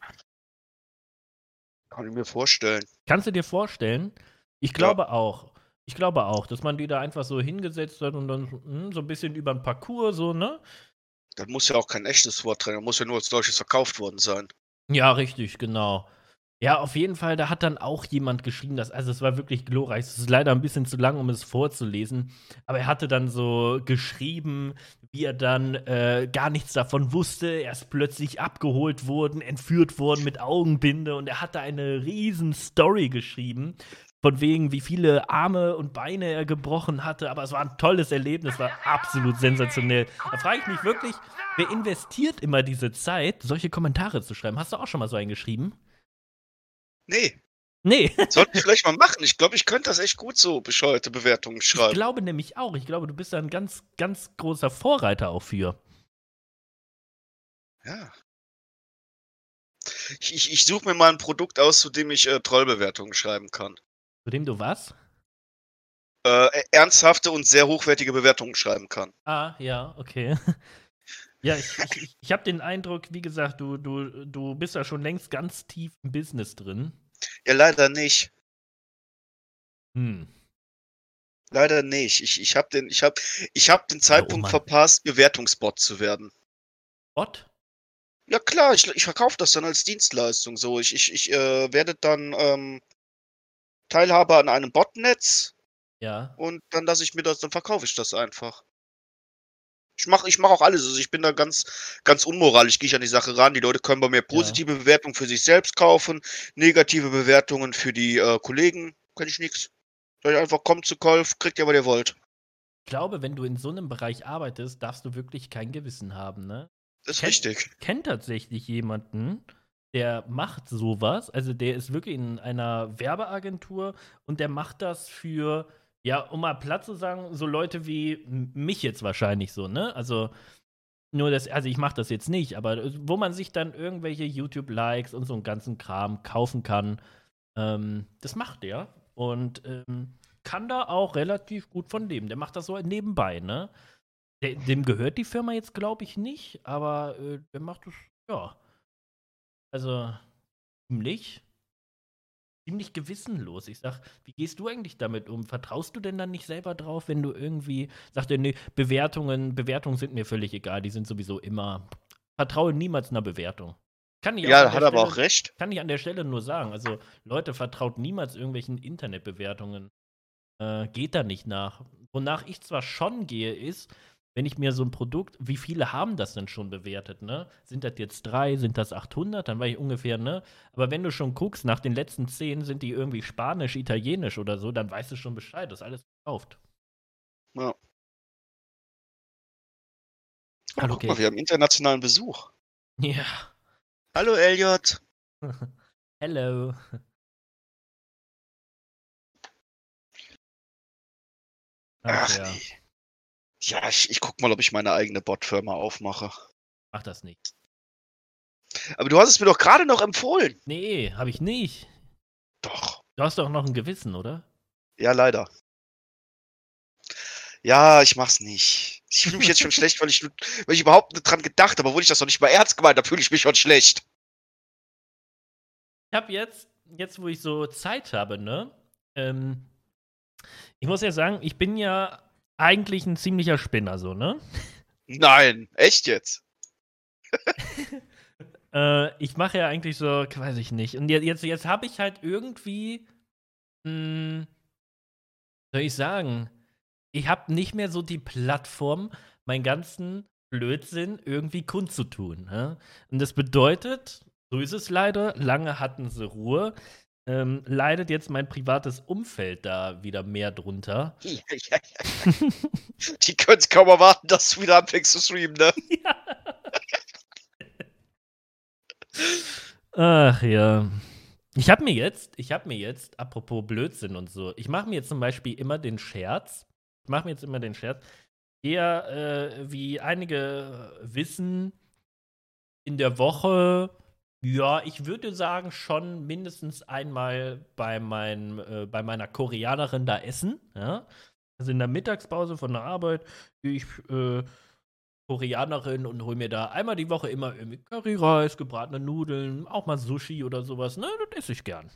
Kann ich mir vorstellen. Kannst du dir vorstellen? Ich glaube ja. auch. Ich glaube auch, dass man die da einfach so hingesetzt hat und dann hm, so ein bisschen über den Parcours so, ne? Das muss ja auch kein echtes Vortrainer, muss ja nur als solches verkauft worden sein. Ja, richtig, genau. Ja, auf jeden Fall, da hat dann auch jemand geschrieben, dass, also es war wirklich glorreich. Es ist leider ein bisschen zu lang, um es vorzulesen. Aber er hatte dann so geschrieben, wie er dann äh, gar nichts davon wusste. Er ist plötzlich abgeholt worden, entführt worden mit Augenbinde und er hatte eine riesen Story geschrieben. Von wegen, wie viele Arme und Beine er gebrochen hatte. Aber es war ein tolles Erlebnis, war absolut sensationell. Da frage ich mich wirklich, wer investiert immer diese Zeit, solche Kommentare zu schreiben? Hast du auch schon mal so einen geschrieben? Nee. Nee. Sollte ich vielleicht mal machen. Ich glaube, ich könnte das echt gut so bescheuerte Bewertungen schreiben. Ich glaube nämlich auch. Ich glaube, du bist da ein ganz, ganz großer Vorreiter auch für. Ja. Ich, ich, ich suche mir mal ein Produkt aus, zu dem ich äh, Trollbewertungen schreiben kann. Zu dem du was? Äh, e, ernsthafte und sehr hochwertige Bewertungen schreiben kann. Ah, ja, okay. Ja, ich, ich, ich habe den Eindruck, wie gesagt, du, du, du bist ja schon längst ganz tief im Business drin. Ja, leider nicht. Hm. Leider nicht. Ich, ich habe den, ich hab, ich hab den Zeitpunkt oh verpasst, Bewertungsbot zu werden. Bot? Ja klar, ich, ich verkaufe das dann als Dienstleistung. So, ich, ich, ich äh, werde dann ähm, Teilhaber an einem Botnetz. Ja. Und dann lasse ich mir das, dann verkaufe ich das einfach. Ich mache ich mach auch alles. Also ich bin da ganz, ganz unmoralisch, gehe ich an die Sache ran. Die Leute können bei mir positive ja. Bewertungen für sich selbst kaufen, negative Bewertungen für die äh, Kollegen. Kann ich nichts. Soll ich einfach kommt zu Kolf, kriegt ihr, was ihr wollt. Ich glaube, wenn du in so einem Bereich arbeitest, darfst du wirklich kein Gewissen haben, ne? Das ist Ken richtig. Kennt tatsächlich jemanden, der macht sowas. Also der ist wirklich in einer Werbeagentur und der macht das für ja, um mal platt zu sagen, so Leute wie mich jetzt wahrscheinlich so, ne? Also, nur das, also ich mache das jetzt nicht, aber äh, wo man sich dann irgendwelche YouTube-Likes und so einen ganzen Kram kaufen kann, ähm, das macht der. Und ähm, kann da auch relativ gut von leben. Der macht das so nebenbei, ne? Dem gehört die Firma jetzt, glaube ich, nicht, aber äh, der macht das, ja. Also, ziemlich ziemlich gewissenlos. Ich sag, wie gehst du eigentlich damit um? Vertraust du denn dann nicht selber drauf, wenn du irgendwie sagst, nee, Bewertungen, Bewertungen sind mir völlig egal, die sind sowieso immer. Vertraue niemals einer Bewertung. Kann ich ja, hat Stelle, aber auch recht. Kann ich an der Stelle nur sagen. Also, Leute, vertraut niemals irgendwelchen Internetbewertungen. Äh, geht da nicht nach. Wonach ich zwar schon gehe, ist, wenn ich mir so ein Produkt, wie viele haben das denn schon bewertet, ne? Sind das jetzt drei, sind das 800? Dann war ich ungefähr, ne? Aber wenn du schon guckst, nach den letzten zehn sind die irgendwie Spanisch, Italienisch oder so, dann weißt du schon Bescheid, das ist alles gekauft. Ja. Oh, Hallo, guck mal, Kate. wir haben internationalen Besuch. Ja. Hallo Elliot. <laughs> Hello. Ach, Ach ja, nee. Ja, ich, ich guck mal, ob ich meine eigene Bot-Firma aufmache. mach das nicht. Aber du hast es mir doch gerade noch empfohlen. Nee, hab ich nicht. Doch. Du hast doch noch ein Gewissen, oder? Ja, leider. Ja, ich mach's nicht. Ich fühle mich jetzt schon schlecht, weil ich, weil ich überhaupt nicht dran gedacht habe, obwohl ich das noch nicht mal ernst gemeint habe, fühle ich mich schon schlecht. Ich hab jetzt, jetzt wo ich so Zeit habe, ne? Ähm, ich muss ja sagen, ich bin ja eigentlich ein ziemlicher Spinner, so, ne? Nein, echt jetzt? <laughs> Äh, ich mache ja eigentlich so, weiß ich nicht. Und jetzt, jetzt, habe ich halt irgendwie, mh, soll ich sagen, ich habe nicht mehr so die Plattform, meinen ganzen Blödsinn irgendwie kundzutun. Ne? Und das bedeutet, so ist es leider, lange hatten sie Ruhe. Ähm, leidet jetzt mein privates Umfeld da wieder mehr drunter. <laughs> Ja, ja, ja. Die können es kaum erwarten, dass du wieder anfängst zu streamen, ne? <laughs> ja. Ach ja. Ich habe mir jetzt, ich habe mir jetzt, apropos Blödsinn und so, ich mache mir jetzt zum Beispiel immer den Scherz, ich mache mir jetzt immer den Scherz, eher äh, wie einige wissen, in der Woche, ja, ich würde sagen, schon mindestens einmal bei, mein, äh, bei meiner Koreanerin da essen. Ja? Also in der Mittagspause von der Arbeit gehe ich äh, Koreanerin und hol mir da einmal die Woche immer irgendwie Curryreis, gebratene Nudeln, auch mal Sushi oder sowas. Ne, das esse ich gern.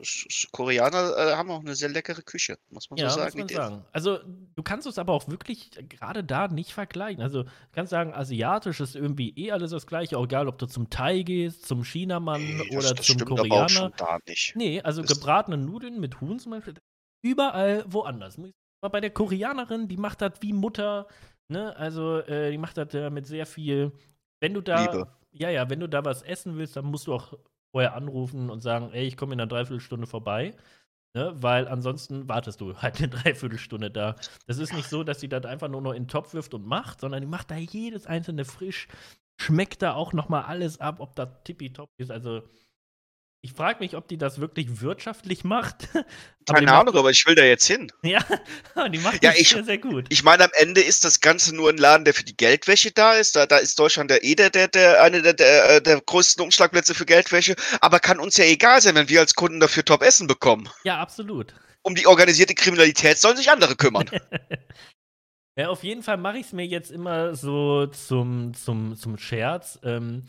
S- Koreaner äh, haben auch eine sehr leckere Küche, muss man Ja, so muss sagen. man Die- sagen. Also, du kannst es aber auch wirklich gerade da nicht vergleichen. Also, du kannst sagen, asiatisch ist irgendwie eh alles das Gleiche, auch egal, ob du zum Thai gehst, zum Chinamann Nee, oder das zum stimmt aber auch Koreaner. schon da nicht. Nee, also Das- gebratene Nudeln mit Huhn zum Beispiel, überall woanders. Aber bei der Koreanerin, die macht das wie Mutter, ne? Also, äh, die macht das äh, mit sehr viel. Wenn du da. Liebe. Ja, ja, wenn du da was essen willst, dann musst du auch vorher anrufen und sagen, ey, ich komme in einer Dreiviertelstunde vorbei. Ne? Weil ansonsten wartest du halt eine <laughs> Dreiviertelstunde da. Das ist nicht so, dass sie das einfach nur noch in den Topf wirft und macht, sondern die macht da jedes einzelne frisch. Schmeckt da auch noch mal alles ab, ob das tippitopp ist. Also, ich frage mich, ob die das wirklich wirtschaftlich macht. <laughs> Keine macht- Ahnung, aber ich will da jetzt hin. Ja, <laughs> die macht Ja, das ich- sehr, sehr gut. Ich meine, am Ende ist das Ganze nur ein Laden, der für die Geldwäsche da ist. Da, da ist Deutschland der eh der, der, der, eine der, der, äh, der größten Umschlagplätze für Geldwäsche. Aber kann uns ja egal sein, wenn wir als Kunden dafür Top-Essen bekommen. Ja, absolut. Um die organisierte Kriminalität sollen sich andere kümmern. <laughs> Ja, auf jeden Fall mache ich es mir jetzt immer so zum, zum, zum Scherz. Ähm,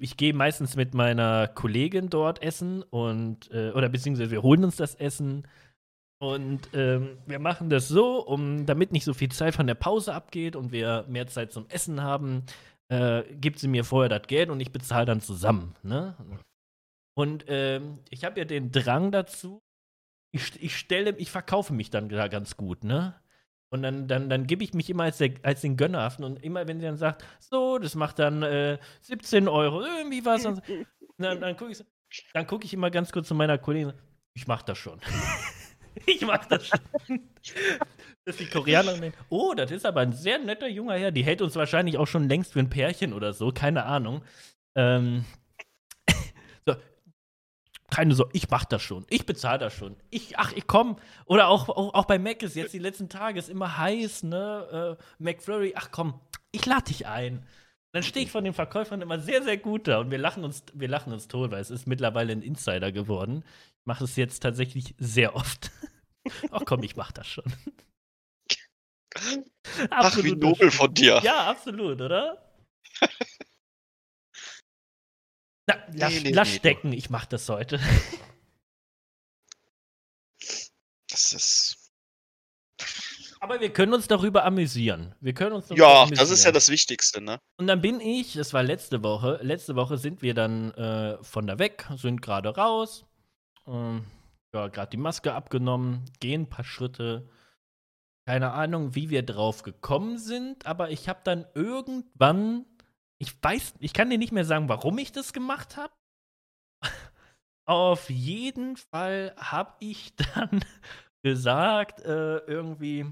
ich gehe meistens mit meiner Kollegin dort essen und, äh, oder beziehungsweise wir holen uns das Essen. Und ähm, wir machen das so, um, damit nicht so viel Zeit von der Pause abgeht und wir mehr Zeit zum Essen haben, äh, gibt sie mir vorher das Geld und ich bezahle dann zusammen. Ne? Und ähm, ich habe ja den Drang dazu, ich, ich stelle, ich verkaufe mich dann da ganz gut, ne? Und dann, dann, dann gebe ich mich immer als, der, als den Gönnerhaften. Und immer, wenn sie dann sagt, so, das macht dann äh, 17 Euro, irgendwie was. Und dann, dann gucke ich, guck ich immer ganz kurz zu meiner Kollegin, ich mach das schon. <laughs> ich mach das schon. <laughs> Dass die Koreanerin denkt, oh, das ist aber ein sehr netter junger Herr. Die hält uns wahrscheinlich auch schon längst für ein Pärchen oder so, keine Ahnung. Ähm, keine so, ich mach das schon. Ich bezahle das schon. Ich, ach, ich komm. Oder auch, auch, auch bei Mac ist jetzt die letzten Tage ist immer heiß, ne? Äh, McFlurry, ach komm, ich lade dich ein. Dann stehe ich von den Verkäufern immer sehr, sehr gut da und wir lachen uns, wir lachen uns tot, weil es ist mittlerweile ein Insider geworden. Ich mache es jetzt tatsächlich sehr oft. <laughs> ach komm, ich mach das schon. Ach, wie Absolut nobel von dir. Ja, absolut, oder? <laughs> Na, lass, Nee, nee, lass nee, du. stecken, ich mach das heute. Das ist. Aber wir können uns darüber amüsieren. Wir können uns Ja, amüsieren. das ist ja das Wichtigste, ne? Und dann bin ich, das war letzte Woche, letzte Woche sind wir dann äh, von da weg, sind gerade raus, ähm, ja, gerade die Maske abgenommen, gehen ein paar Schritte. Keine Ahnung, wie wir drauf gekommen sind, aber ich habe dann irgendwann, ich weiß, ich kann dir nicht mehr sagen, warum ich das gemacht habe. <laughs> Auf jeden Fall habe ich <laughs> dann gesagt, äh, irgendwie,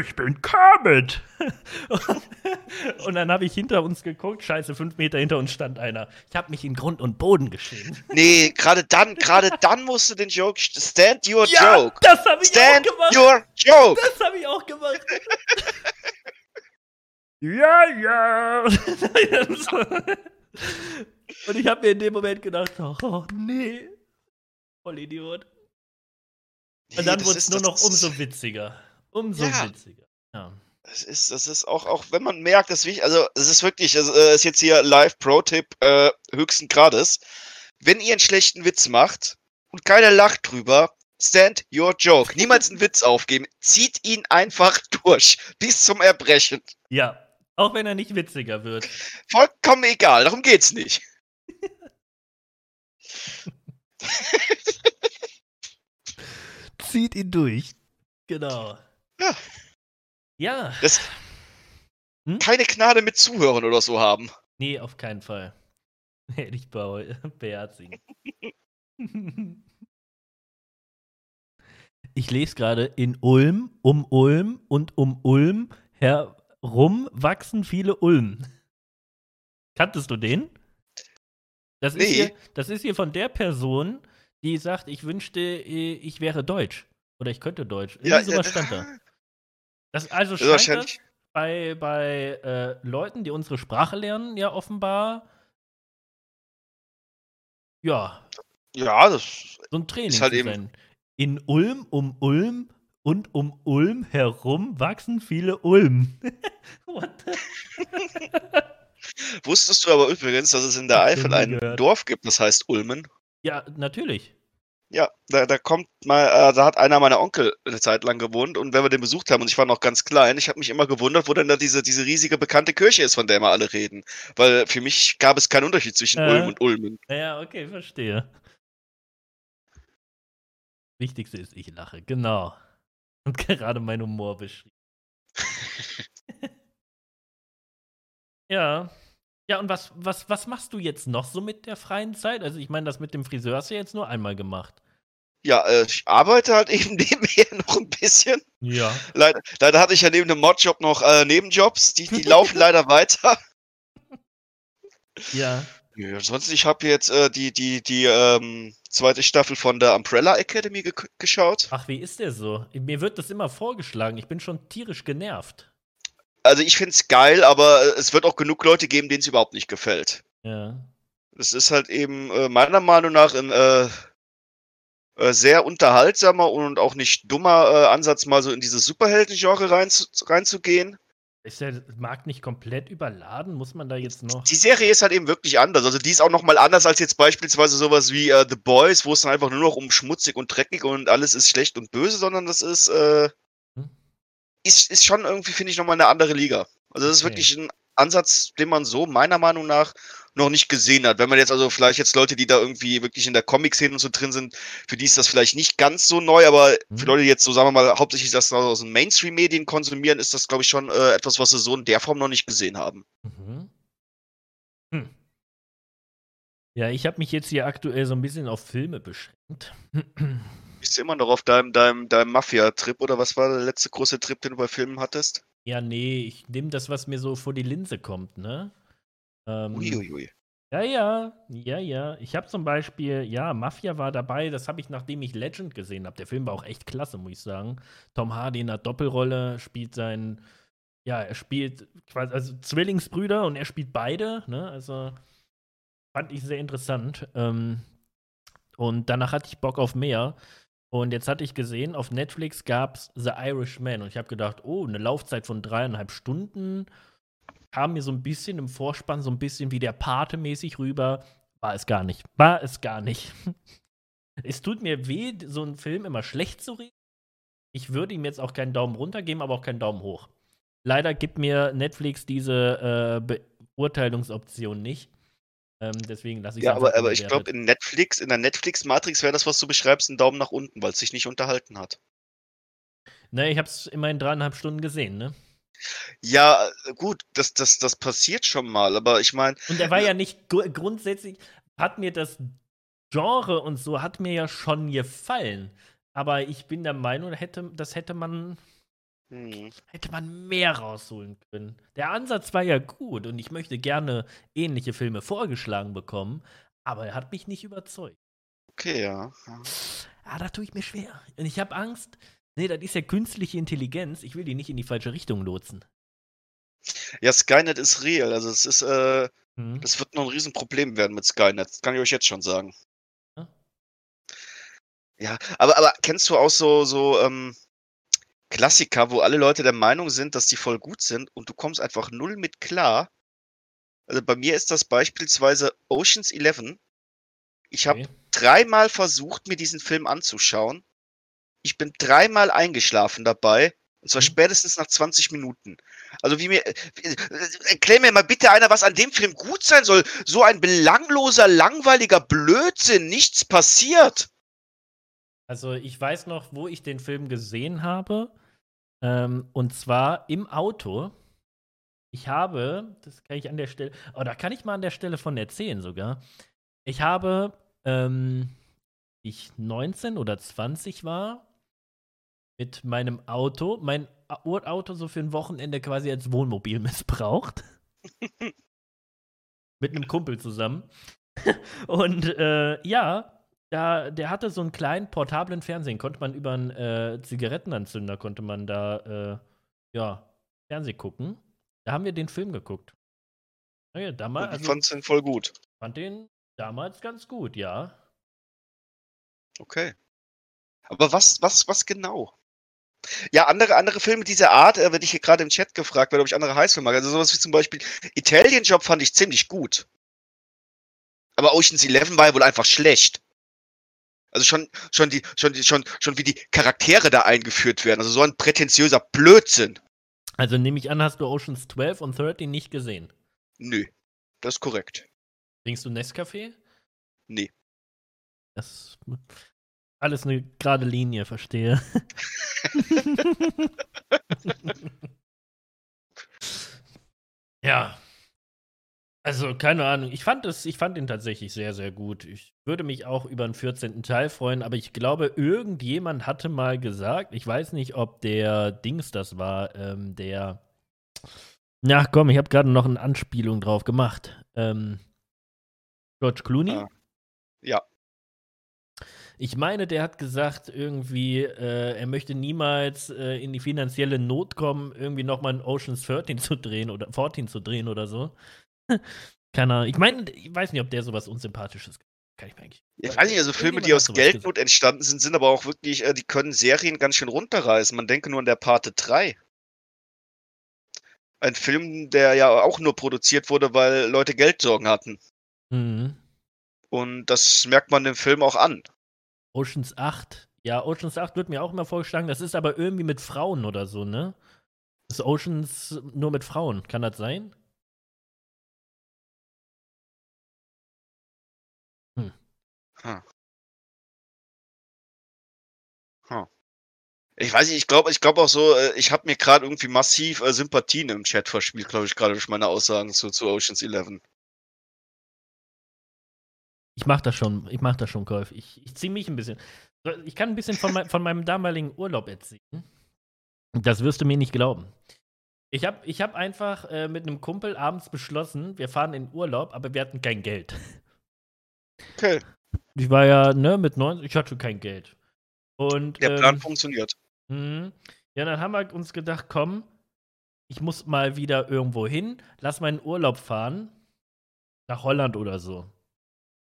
ich bin Kermit. <laughs> und dann habe ich hinter uns geguckt, scheiße, fünf Meter hinter uns stand einer. Ich habe mich in Grund und Boden geschämt. Nee, gerade dann, gerade dann musst du den Joke, stand your ja, joke. das habe ich Stand auch gemacht. your joke. Das habe ich auch gemacht. Ja, ja. <laughs> und ich habe mir in dem Moment gedacht, oh nee, voll Idiot. Und Nee, dann wurde es nur noch umso witziger. Umso Ja. witziger. Ja. Das ist, das ist auch, auch wenn man merkt, dass wichtig, also es ist wirklich, es äh, ist jetzt hier Live-Pro-Tipp äh, höchsten Grades. Wenn ihr einen schlechten Witz macht und keiner lacht drüber, stand your joke. Niemals einen Witz aufgeben. Zieht ihn einfach <laughs> durch. Bis zum Erbrechen. ja, auch wenn er nicht witziger wird. Vollkommen egal, darum geht's nicht. <laughs> Zieht ihn durch. Genau. Ja. Ja. Das, Hm? Keine Gnade mit Zuhören oder so haben. Nee, auf keinen Fall. <laughs> Hätte ich bei <laughs> beherzigen. Ich lese gerade, in Ulm, um Ulm und um Ulm herum wachsen viele Ulmen. Kanntest du den? Das, ist Nee. hier, das ist hier von der Person, die sagt, ich wünschte, äh, ich wäre Deutsch. Oder ich könnte Deutsch. Irgendwie sowas stand da. Das, also ist scheint das wahrscheinlich- bei, bei äh, Leuten, die unsere Sprache lernen, ja offenbar ja, Ja, das so ein Training Ist halt zu eben- sein. In Ulm, um Ulm und um Ulm herum wachsen viele Ulm. <laughs> What the? <laughs> wusstest du aber übrigens, dass es in der Eifel ein gehört. Dorf gibt, das heißt Ulmen. Ja, natürlich. Ja, da, da kommt mal, äh, da hat einer meiner Onkel eine Zeit lang gewohnt und wenn wir den besucht haben und ich war noch ganz klein, ich habe mich immer gewundert, wo denn da diese, diese riesige bekannte Kirche ist, von der immer alle reden. Weil für mich gab es keinen Unterschied zwischen Äh. Ulm und Ulmen. Ja, okay, verstehe. Wichtigste ist, ich lache, genau. Und gerade mein Humor beschrieben. <laughs> ja. Ja, und was, was, was machst du jetzt noch so mit der freien Zeit? Also, ich meine, das mit dem Friseur hast du jetzt nur einmal gemacht. Ja, äh, ich arbeite halt <laughs> eben nebenher noch ein bisschen. Ja. Leider, leider hatte ich ja neben dem Modjob noch äh, Nebenjobs, die, die laufen leider <laughs> weiter. Ja. Ja, ansonsten, ich habe jetzt äh, die, die, die ähm, zweite Staffel von der Umbrella Academy ge geschaut. Ach, wie ist der so? Mir wird das immer vorgeschlagen. Ich bin schon tierisch genervt. Also ich find's geil, aber äh, es wird auch genug Leute geben, denen es überhaupt nicht gefällt. Ja. Es ist halt eben äh, meiner Meinung nach ein äh, äh, sehr unterhaltsamer und auch nicht dummer äh, Ansatz, mal so in dieses Superhelden-Genre rein reinzugehen. Ist der Markt nicht komplett überladen? Muss man da jetzt noch. Die Serie ist halt eben wirklich anders. Also die ist auch nochmal anders als jetzt beispielsweise sowas wie äh, The Boys, wo es dann einfach nur noch um schmutzig und dreckig und alles ist schlecht und böse, sondern das ist, äh, Hm? ist, ist schon irgendwie, finde ich, nochmal eine andere Liga. Also das ist Okay. wirklich ein Ansatz, den man so meiner Meinung nach noch nicht gesehen hat. Wenn man jetzt also vielleicht jetzt Leute, die da irgendwie wirklich in der Comic-Szene und so drin sind, für die ist das vielleicht nicht ganz so neu, aber Hm. für Leute, die jetzt so, sagen wir mal, hauptsächlich das aus den Mainstream-Medien konsumieren, ist das, glaube ich, schon äh, etwas, was sie so in der Form noch nicht gesehen haben. Mhm. Hm. Ja, ich habe mich jetzt hier aktuell so ein bisschen auf Filme beschränkt. <clears throat> Bist du immer noch auf deinem, deinem, deinem Mafia-Trip oder was war der letzte große Trip, den du bei Filmen hattest? ja, nee, ich nehme das, was mir so vor die Linse kommt, ne? Ähm, Uiuiui. Ja, ja, ja, ja. Ich habe zum Beispiel, ja, Mafia war dabei, das habe ich, nachdem ich Legend gesehen habe. Der Film war auch echt klasse, muss ich sagen. Tom Hardy in der Doppelrolle spielt seinen, ja, er spielt quasi, also Zwillingsbrüder und er spielt beide, ne? Also fand ich sehr interessant. Ähm, und danach hatte ich Bock auf mehr. Und jetzt hatte ich gesehen, auf Netflix gab es The Irishman. Und ich habe gedacht, oh, eine Laufzeit von dreieinhalb Stunden kam mir so ein bisschen im Vorspann so ein bisschen wie der Pate mäßig rüber. War es gar nicht. War es gar nicht. <laughs> es tut mir weh, so einen Film immer schlecht zu reden. Ich würde ihm jetzt auch keinen Daumen runter geben, aber auch keinen Daumen hoch. Leider gibt mir Netflix diese äh, Beurteilungsoption nicht. Ähm, deswegen lasse ich Ja, aber, aber ich glaube, in Netflix, in der Netflix-Matrix wäre das, was du beschreibst, ein Daumen nach unten, weil es sich nicht unterhalten hat. Ne, ich habe es immerhin dreieinhalb Stunden gesehen, ne? Ja, gut, das, das, das passiert schon mal, aber ich meine, Und er war ja nicht gru- grundsätzlich, hat mir das Genre und so, hat mir ja schon gefallen. Aber ich bin der Meinung, hätte, das hätte man Hm. Hätte man mehr rausholen können. Der Ansatz war ja gut und ich möchte gerne ähnliche Filme vorgeschlagen bekommen, aber er hat mich nicht überzeugt. Okay, ja. ja. Ah, da tue ich mir schwer. Und ich habe Angst, nee, das ist ja künstliche Intelligenz, ich will die nicht in die falsche Richtung lotsen. Ja, Skynet ist real. Also es ist, äh, Mhm. das wird noch ein Riesenproblem werden mit Skynet. Das kann ich euch jetzt schon sagen. Ja. Ja, aber, aber kennst du auch so, so ähm, Klassiker, wo alle Leute der Meinung sind, dass die voll gut sind und du kommst einfach null mit klar? Also bei mir ist das beispielsweise Oceans 11. Ich habe Okay. dreimal versucht, mir diesen Film anzuschauen. Ich bin dreimal eingeschlafen dabei. Und zwar Mhm. spätestens nach 20 Minuten. Also wie mir, wie, erklär mir mal bitte einer, was an dem Film gut sein soll. So ein belangloser, langweiliger Blödsinn. Nichts passiert. Also ich weiß noch, wo ich den Film gesehen habe. Ähm, und zwar im Auto. Ich habe, das kann ich an der Stelle, oh, da kann ich mal an der Stelle von erzählen sogar. Ich habe, ähm, ich 19 oder 20 war, mit meinem Auto, mein A- Urauto so für ein Wochenende quasi als Wohnmobil <laughs> missbraucht. <laughs> mit einem Kumpel zusammen. <laughs> Und äh, ja, da, der hatte so einen kleinen portablen Fernsehen, konnte man über einen äh, Zigarettenanzünder, konnte man da, äh, ja, Fernseh gucken. Da haben wir den Film geguckt. Damals, ich also, fand's den voll gut. fand den damals ganz gut, ja. Okay. Aber was, was, was genau? Ja, andere, andere Filme dieser Art, äh, werde ich hier gerade im Chat gefragt, werde, ob ich andere Heißfilme mag. Also sowas wie zum Beispiel Italian Job fand ich ziemlich gut. Aber Ocean's Eleven war ja wohl einfach schlecht. Also schon, schon die, schon die, schon, schon wie die Charaktere da eingeführt werden. Also so ein prätentiöser Blödsinn. Also nehme ich an, hast du Oceans 12 und 13 nicht gesehen. Nö. Das ist korrekt. Trinkst du Nescafé? Nee. Das alles eine gerade Linie, verstehe. <laughs> ja. Also, keine Ahnung. Ich fand es, ich fand ihn tatsächlich sehr, sehr gut. Ich würde mich auch über einen 14. Teil freuen, aber ich glaube, irgendjemand hatte mal gesagt, ich weiß nicht, ob der Dings das war, ähm, der. Na komm, ich habe gerade noch eine Anspielung drauf gemacht. Ähm, George Clooney? Ah. Ja. Ich meine, der hat gesagt, irgendwie, äh, er möchte niemals äh, in die finanzielle Not kommen, irgendwie nochmal ein Oceans 13 zu drehen oder 14 zu drehen oder so. <laughs> Keine Ahnung. Ich meine, ich weiß nicht, ob der sowas Unsympathisches kann ich mir eigentlich. Ich weiß nicht, also Filme, die aus Geldnot entstanden sind, sind aber auch wirklich, äh, die können Serien ganz schön runterreißen. Man denke nur an der Pate 3. Ein Film, der ja auch nur produziert wurde, weil Leute Geldsorgen hatten. Mhm. Und das merkt man dem Film auch an. Oceans 8. Ja, Oceans 8 wird mir auch immer vorgeschlagen. Das ist aber irgendwie mit Frauen oder so, ne? Das ist Oceans nur mit Frauen. Kann das sein? Ich weiß nicht, ich glaube ich glaube auch so, äh, ich habe mir gerade irgendwie massiv äh, Sympathien im Chat verspielt, glaube ich, gerade durch meine Aussagen zu, zu Oceans 11. Ich mach das schon, ich mach das schon, Golf. Ich, ich ziehe mich ein bisschen. Ich kann ein bisschen von, mein, von meinem damaligen Urlaub erzählen. Das wirst du mir nicht glauben. Ich habe ich hab einfach äh, mit einem Kumpel abends beschlossen, wir fahren in Urlaub, aber wir hatten kein Geld. Okay, Ich war ja, ne, mit 90, ich hatte kein Geld. Und, der Plan ähm, funktioniert. Mhm. Ja, dann haben wir uns gedacht, komm, ich muss mal wieder irgendwo hin, lass meinen Urlaub fahren. Nach Holland oder so.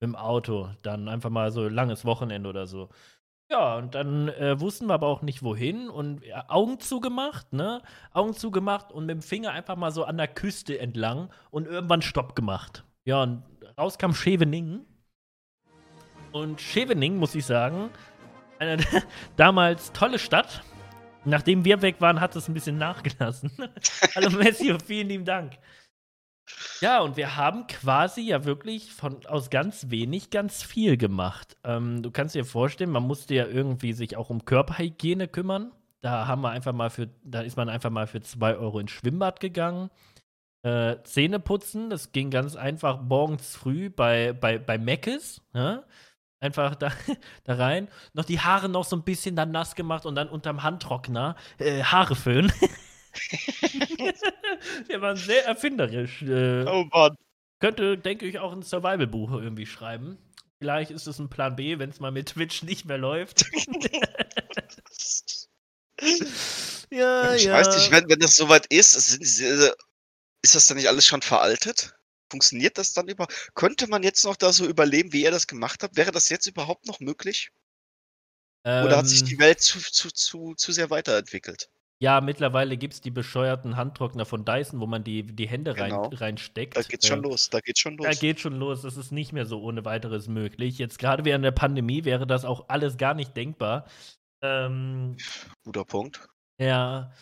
Mit dem Auto. Dann einfach mal so langes Wochenende oder so. Ja, und dann äh, wussten wir aber auch nicht wohin und ja, Augen zugemacht, ne? Augen zugemacht und mit dem Finger einfach mal so an der Küste entlang und irgendwann Stopp gemacht. Ja, und raus kam Scheveningen. Und Scheveningen, muss ich sagen, eine <laughs> damals tolle Stadt. Nachdem wir weg waren, hat es ein bisschen <laughs> nachgelassen. Hallo Messi, vielen lieben Dank. Ja, und wir haben quasi ja wirklich von aus ganz wenig ganz viel gemacht. Ähm, du kannst dir vorstellen, man musste ja irgendwie sich auch um Körperhygiene kümmern. Da haben wir einfach mal für, da ist man einfach mal für zwei Euro ins Schwimmbad gegangen. Äh, Zähne putzen, das ging ganz einfach morgens früh bei, bei, bei Meckes. Ja? Einfach da, <laughs> da rein. Noch die Haare noch so ein bisschen dann nass gemacht und dann unterm Handtrockner äh, Haare föhnen. <laughs> <laughs> Wir waren sehr erfinderisch. Äh, Oh Mann. könnte, denke ich, auch ein Survival-Buch irgendwie schreiben. Vielleicht ist es ein Plan B, wenn es mal mit Twitch nicht mehr läuft. <laughs> ja, Ich ja. weiß nicht, wenn, wenn das soweit ist, ist das dann nicht alles schon veraltet? Funktioniert das dann über? Könnte man jetzt noch da so überleben, wie ihr das gemacht habt? Wäre das jetzt überhaupt noch möglich? Oder hat sich Ähm, die Welt zu, zu, zu, zu sehr weiterentwickelt? Ja, mittlerweile gibt es die bescheuerten Handtrockner von Dyson, wo man die, die Hände rein, Genau. reinsteckt. Da geht's schon Äh, los, da geht's schon Da los. geht schon los. Das ist nicht mehr so ohne weiteres möglich. Jetzt gerade während der Pandemie wäre das auch alles gar nicht denkbar. Ähm, Guter Punkt. ja,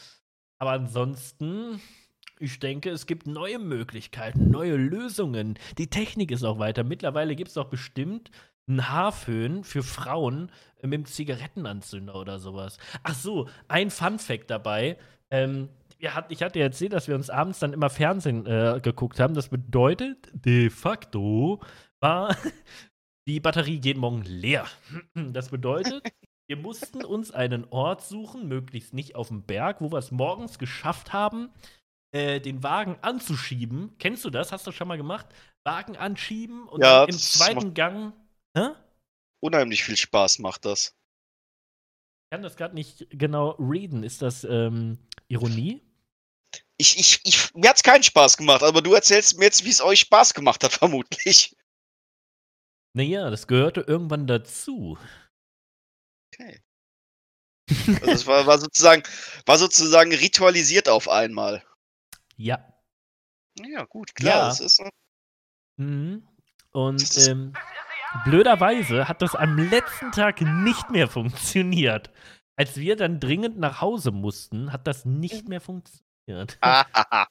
aber ansonsten, ich denke, es gibt neue Möglichkeiten, neue Lösungen. Die Technik ist auch weiter. Mittlerweile gibt es auch bestimmt einen Haarföhn für Frauen äh, mit einem Zigarettenanzünder oder sowas. Ach so, ein Fun-Fact dabei. Ähm, ich hatte ja erzählt, dass wir uns abends dann immer Fernsehen äh, geguckt haben. Das bedeutet, de facto war <laughs> die Batterie jeden Morgen leer. <clears throat> Das bedeutet, <laughs> wir mussten uns einen Ort suchen, möglichst nicht auf dem Berg, wo wir es morgens geschafft haben, äh, den Wagen anzuschieben. Kennst du das? Hast du schon mal gemacht? Wagen anschieben und Ja, im das zweiten Gang. Hä? Unheimlich viel Spaß macht das. Ich kann das gerade nicht genau reden. Ist das ähm, Ironie? Ich, ich, ich, mir hat's keinen Spaß gemacht, aber du erzählst mir jetzt, wie es euch Spaß gemacht hat, <laughs> vermutlich. Naja, das gehörte irgendwann dazu. Okay. Also das war, war sozusagen, war sozusagen ritualisiert auf einmal. <laughs> Ja. Ja, gut, klar. Ja. Das ist, Mhm. Und Das ist- ähm, blöderweise hat das am letzten Tag nicht mehr funktioniert. Als wir dann dringend nach Hause mussten, hat das nicht mehr funktioniert. <laughs>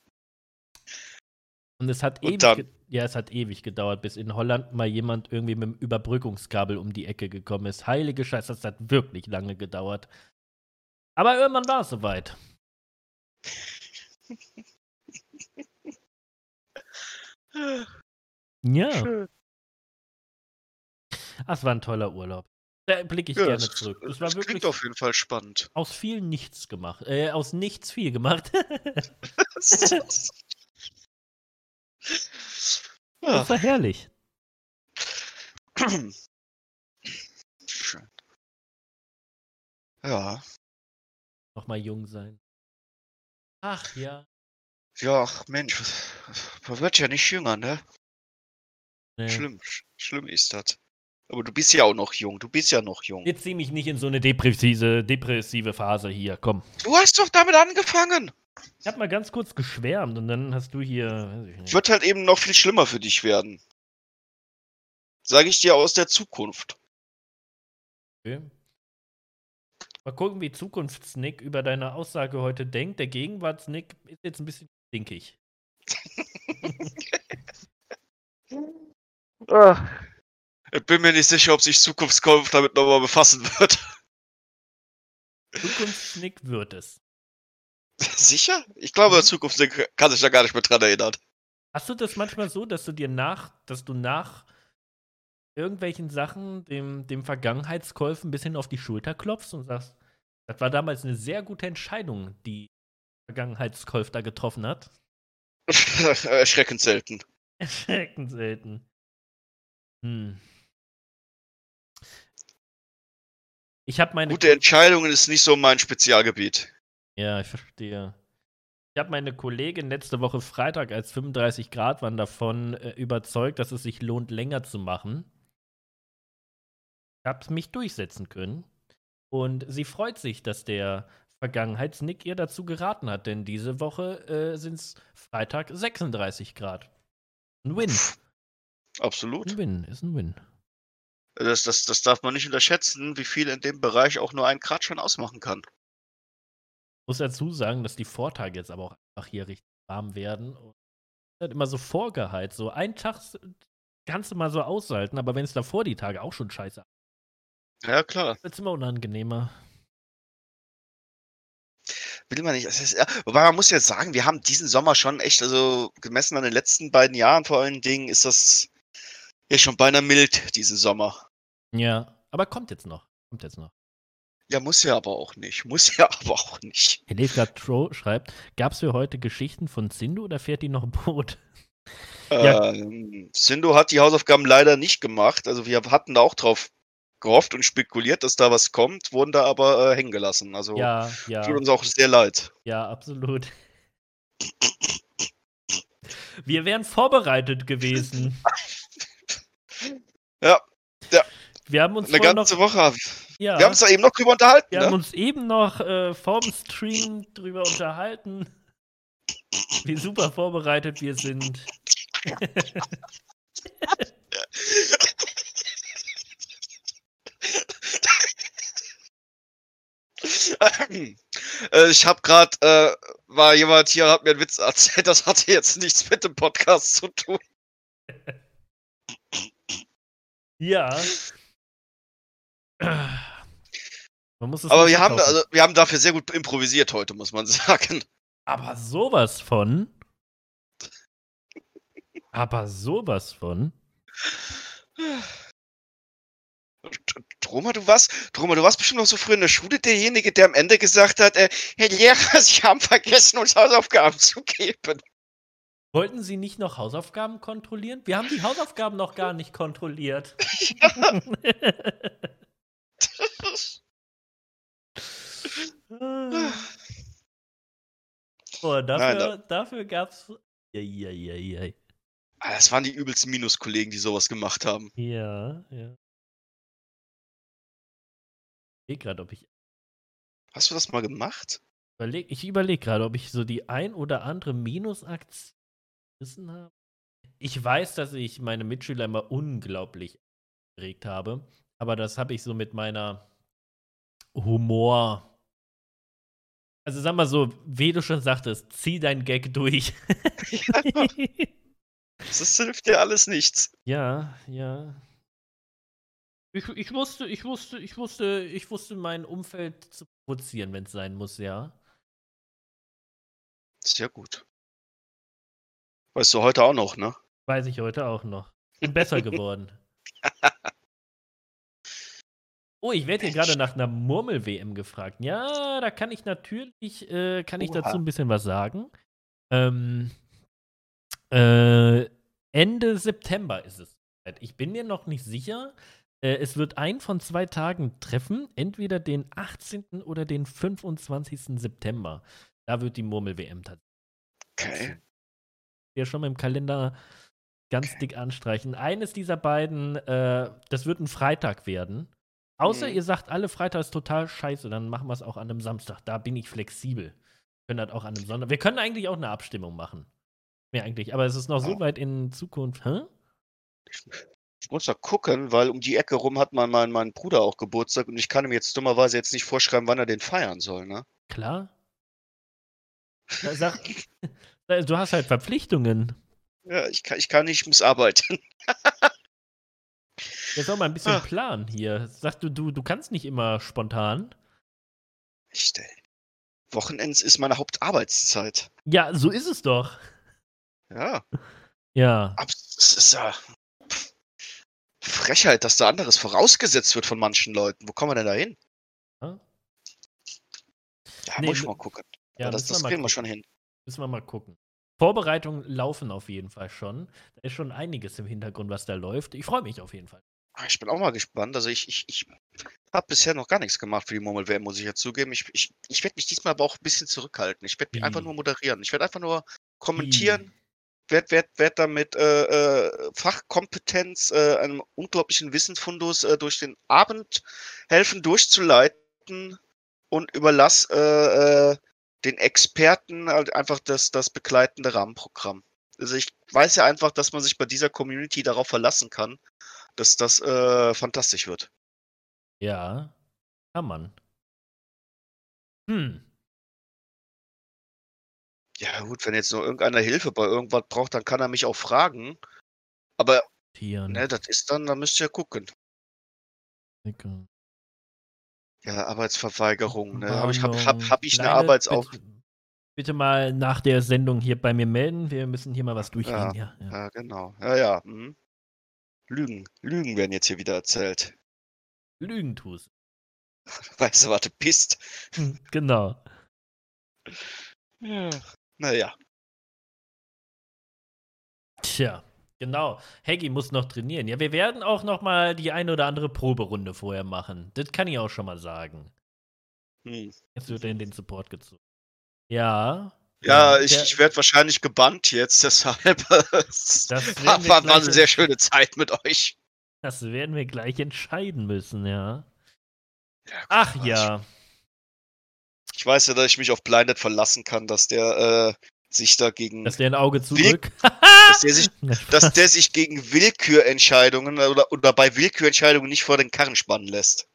Und es hat Und ewig, ja, es hat ewig gedauert, bis in Holland mal jemand irgendwie mit dem Überbrückungskabel um die Ecke gekommen ist. Heilige Scheiße, das hat wirklich lange gedauert. Aber irgendwann war es soweit. <laughs> Ja, schön. Das war ein toller Urlaub. Da blicke ich Ja, gerne das- zurück. Das Das klingt wirklich auf jeden Fall spannend. aus viel nichts gemacht. Äh, aus nichts viel gemacht. ja. <laughs> das war herrlich. Schön. Ja. Nochmal jung sein. Ach ja. Ja, ach, Mensch, man wird ja nicht jünger, ne? Nee. Schlimm, sch- schlimm ist das. Aber du bist ja auch noch jung, du bist ja noch jung. Jetzt zieh mich nicht in so eine depressive, depressive Phase hier. Komm. Du hast doch damit angefangen. Ich hab mal ganz kurz geschwärmt und dann hast du hier. Weiß ich nicht. Wird halt eben noch viel schlimmer für dich werden. Sage ich dir aus der Zukunft. Okay. Mal gucken, wie Zukunftsnick über deine Aussage heute denkt. Der Gegenwartsnick ist jetzt ein bisschen stinkig. <laughs> Ich bin mir nicht sicher, ob sich Zukunftskauf damit nochmal befassen wird. Zukunftsnick wird es. sicher? Ich glaube, Mhm. Zukunft kann sich da gar nicht mehr dran erinnern. Hast du das manchmal so, dass du dir nach, dass du nach irgendwelchen Sachen dem, dem Vergangenheitskäufen ein bisschen auf die Schulter klopfst und sagst, das war damals eine sehr gute Entscheidung, die Vergangenheitskäuf da getroffen hat? <laughs> Erschreckend selten. Erschreckend selten. Hm. Ich habe meine. Gute Entscheidungen ist nicht so mein Spezialgebiet. Ja, ich verstehe. Ich habe meine Kollegin letzte Woche Freitag, als 35 Grad waren, davon äh, überzeugt, dass es sich lohnt, länger zu machen. Ich habe mich durchsetzen können. Und sie freut sich, dass der Vergangenheitsnick ihr dazu geraten hat, denn diese Woche äh, sind es Freitag 36 Grad. Ein Win. Absolut. Ein Win, ist ein Win. Das, das, das darf man nicht unterschätzen, wie viel in dem Bereich auch nur ein Grad schon ausmachen kann. muss dazu sagen, dass die Vortage jetzt aber auch einfach hier richtig warm werden. Und hat immer so vorgeheizt. So ein Tag kannst du mal so aushalten, aber wenn es davor die Tage auch schon scheiße Ja, klar. wird es immer unangenehmer. Will man nicht. Ist, ja, wobei man muss jetzt sagen, wir haben diesen Sommer schon echt, also gemessen an den letzten beiden Jahren vor allen Dingen, ist das ja schon beinahe mild, diesen Sommer. Ja, aber kommt jetzt noch. Kommt jetzt noch. Ja, muss ja aber auch nicht. Muss ja <laughs> aber auch nicht. Helefka Tro schreibt: Gab es für heute Geschichten von Sindhu oder fährt die noch Boot? Ja. Ähm, Sindo hat die Hausaufgaben leider nicht gemacht. Also wir hatten da auch drauf gehofft und spekuliert, dass da was kommt, wurden da aber äh, hängen gelassen. Also ja, ja. tut uns auch sehr leid. Ja, absolut. Wir wären vorbereitet gewesen. <laughs> ja, ja. Wir haben uns eine ganze noch, Woche. Ja, wir haben uns da eben noch drüber unterhalten. Wir ne? haben uns eben noch äh, vorm Stream drüber unterhalten, <laughs> wie super vorbereitet wir sind. <laughs> Äh, ich habe gerade, äh, war jemand hier, hat mir einen Witz erzählt, das hatte jetzt nichts mit dem Podcast zu tun. <laughs> Ja. Man muss es Aber wir haben, also, wir haben dafür sehr gut improvisiert heute, muss man <laughs> sagen. Aber sowas von. Aber sowas von. Troma, du warst, Troma, du warst bestimmt noch so früh in der Schule derjenige, der am Ende gesagt hat, äh, Herr Lehrer, <laughs> Sie haben vergessen, uns Hausaufgaben zu geben. Wollten Sie nicht noch Hausaufgaben kontrollieren? Wir haben die Hausaufgaben noch gar nicht kontrolliert. Boah, <laughs> <laughs> dafür, Nein, dafür gab's. Ja, ja, ja, ja. Ah, Das waren die übelsten Minuskollegen, die sowas gemacht haben. Ja, ja. Ich gerade, ob ich Hast du das mal gemacht? überleg, ich überlege gerade, ob ich so die ein oder andere Minusaktion gerissen habe. Ich weiß, dass ich meine Mitschüler immer unglaublich geregt habe, aber das habe ich so mit meiner Humor. Also sag mal so, wie du schon sagtest, zieh dein Gag durch. <laughs> Das hilft dir alles nichts. ja, ja. Ich, ich wusste, ich wusste, ich wusste, ich wusste mein Umfeld zu provozieren, wenn es sein muss, ja. Sehr gut. Weißt du heute auch noch, ne? Weiß ich heute auch noch. Bin besser <laughs> geworden. <laughs> Oh, ich werde hier gerade nach einer Murmel-WM gefragt. Ja, da kann ich natürlich, äh, kann ich Oha. dazu ein bisschen was sagen. Ähm, äh, Ende September ist es. Ich bin mir noch nicht sicher. Äh, es wird ein von zwei Tagen treffen, entweder den 18. oder den 25. September. Da wird die Murmel-WM tatsächlich. Okay. Hier schon mal im Kalender ganz dick anstreichen. Eines dieser beiden, äh, das wird ein Freitag werden. Außer Mhm. ihr sagt alle Freitag ist total scheiße, dann machen wir es auch an einem Samstag. Da bin ich flexibel. Wir können das auch an einem Sonntag. Wir können eigentlich auch eine Abstimmung machen. Mehr eigentlich. Aber es ist noch so Ja. weit in Zukunft. Hä? Ich muss da gucken, weil um die Ecke rum hat mein, mein, mein Bruder auch Geburtstag und ich kann ihm jetzt dummerweise jetzt nicht vorschreiben, wann er den feiern soll, ne? Klar. Sag, <laughs> du hast halt Verpflichtungen. Ja, ich kann, ich kann nicht, ich muss arbeiten. <laughs> Jetzt auch mal ein bisschen Ah. Plan hier. Sag du, du, du kannst nicht immer spontan. Ich, äh, Wochenends ist meine Hauptarbeitszeit. Ja, so ist es doch. Ja, Ja. aber es ist ja Frechheit, dass da anderes vorausgesetzt wird von manchen Leuten. Wo kommen wir denn da hin? Ja. Ja, Nee, muss ich mal gucken. Ja, das das kriegen wir schon hin. Müssen wir mal gucken. Vorbereitungen laufen auf jeden Fall schon. Da ist schon einiges im Hintergrund, was da läuft. Ich freue mich auf jeden Fall. Ah, Ich bin auch mal gespannt. Also ich, ich, ich habe bisher noch gar nichts gemacht für die Murmel WM, muss ich ja zugeben. Ich, ich, ich werde mich diesmal aber auch ein bisschen zurückhalten. Ich werde Wie? einfach nur moderieren. Ich werde einfach nur kommentieren, werde werd, werd damit äh, äh, Fachkompetenz, äh, einem unglaublichen Wissensfundus äh, durch den Abend helfen durchzuleiten und überlass äh, äh, den Experten halt einfach das, das begleitende Rahmenprogramm. Also ich weiß ja einfach, dass man sich bei dieser Community darauf verlassen kann, dass das äh, fantastisch wird. Ja, kann man. Hm. Ja gut, wenn jetzt nur irgendeiner Hilfe bei irgendwas braucht, dann kann er mich auch fragen. Aber Tieren. ne, das ist dann, da müsst ihr gucken. Nickel. Ja, Arbeitsverweigerung. Ne? Hab ich, hab, hab, hab ich eine Kleine, Arbeitsauf... Bitte, bitte mal nach der Sendung hier bei mir melden. Wir müssen hier mal was durchgehen. Ja, ja. Ja, genau. Ja, ja. Mhm. Lügen. Lügen werden jetzt hier wieder erzählt. Lügen tust. <laughs> Weißt du, was du bist? genau. Ja. Naja. Tja, genau. Haggy muss noch trainieren. Ja, wir werden auch noch mal die eine oder andere Proberunde vorher machen. Das kann ich auch schon mal sagen. Hm. Jetzt wird er in den Support gezogen. Ja. Ja, der- ich, ich werde wahrscheinlich gebannt jetzt, deshalb. Es <laughs> Das war, war, eine sehr schöne Zeit mit euch. Das werden wir gleich entscheiden müssen, ja. Ja, Ach Quatsch. ja. Ich weiß ja, dass ich mich auf Blinded verlassen kann, dass der äh, sich dagegen, Dass der ein Auge zurück. dass der sich, <laughs> dass der sich gegen Willkürentscheidungen oder, oder bei Willkürentscheidungen nicht vor den Karren spannen lässt.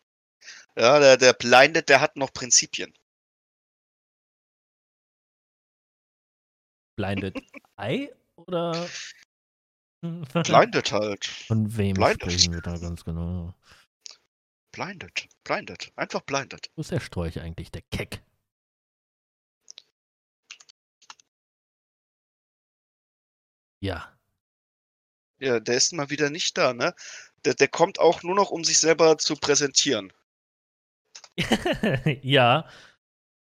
Ja, der, der Blinded, der hat noch Prinzipien. Blinded Eye oder? <laughs> Blinded halt. Von wem Blinded. sprechen wir da ganz genau? Blinded. Blinded. Einfach blinded. Wo ist der Storch eigentlich, der Keck? Ja. Ja, der ist mal wieder nicht da, ne? Der, der kommt auch nur noch, um sich selber zu präsentieren. <laughs> ja.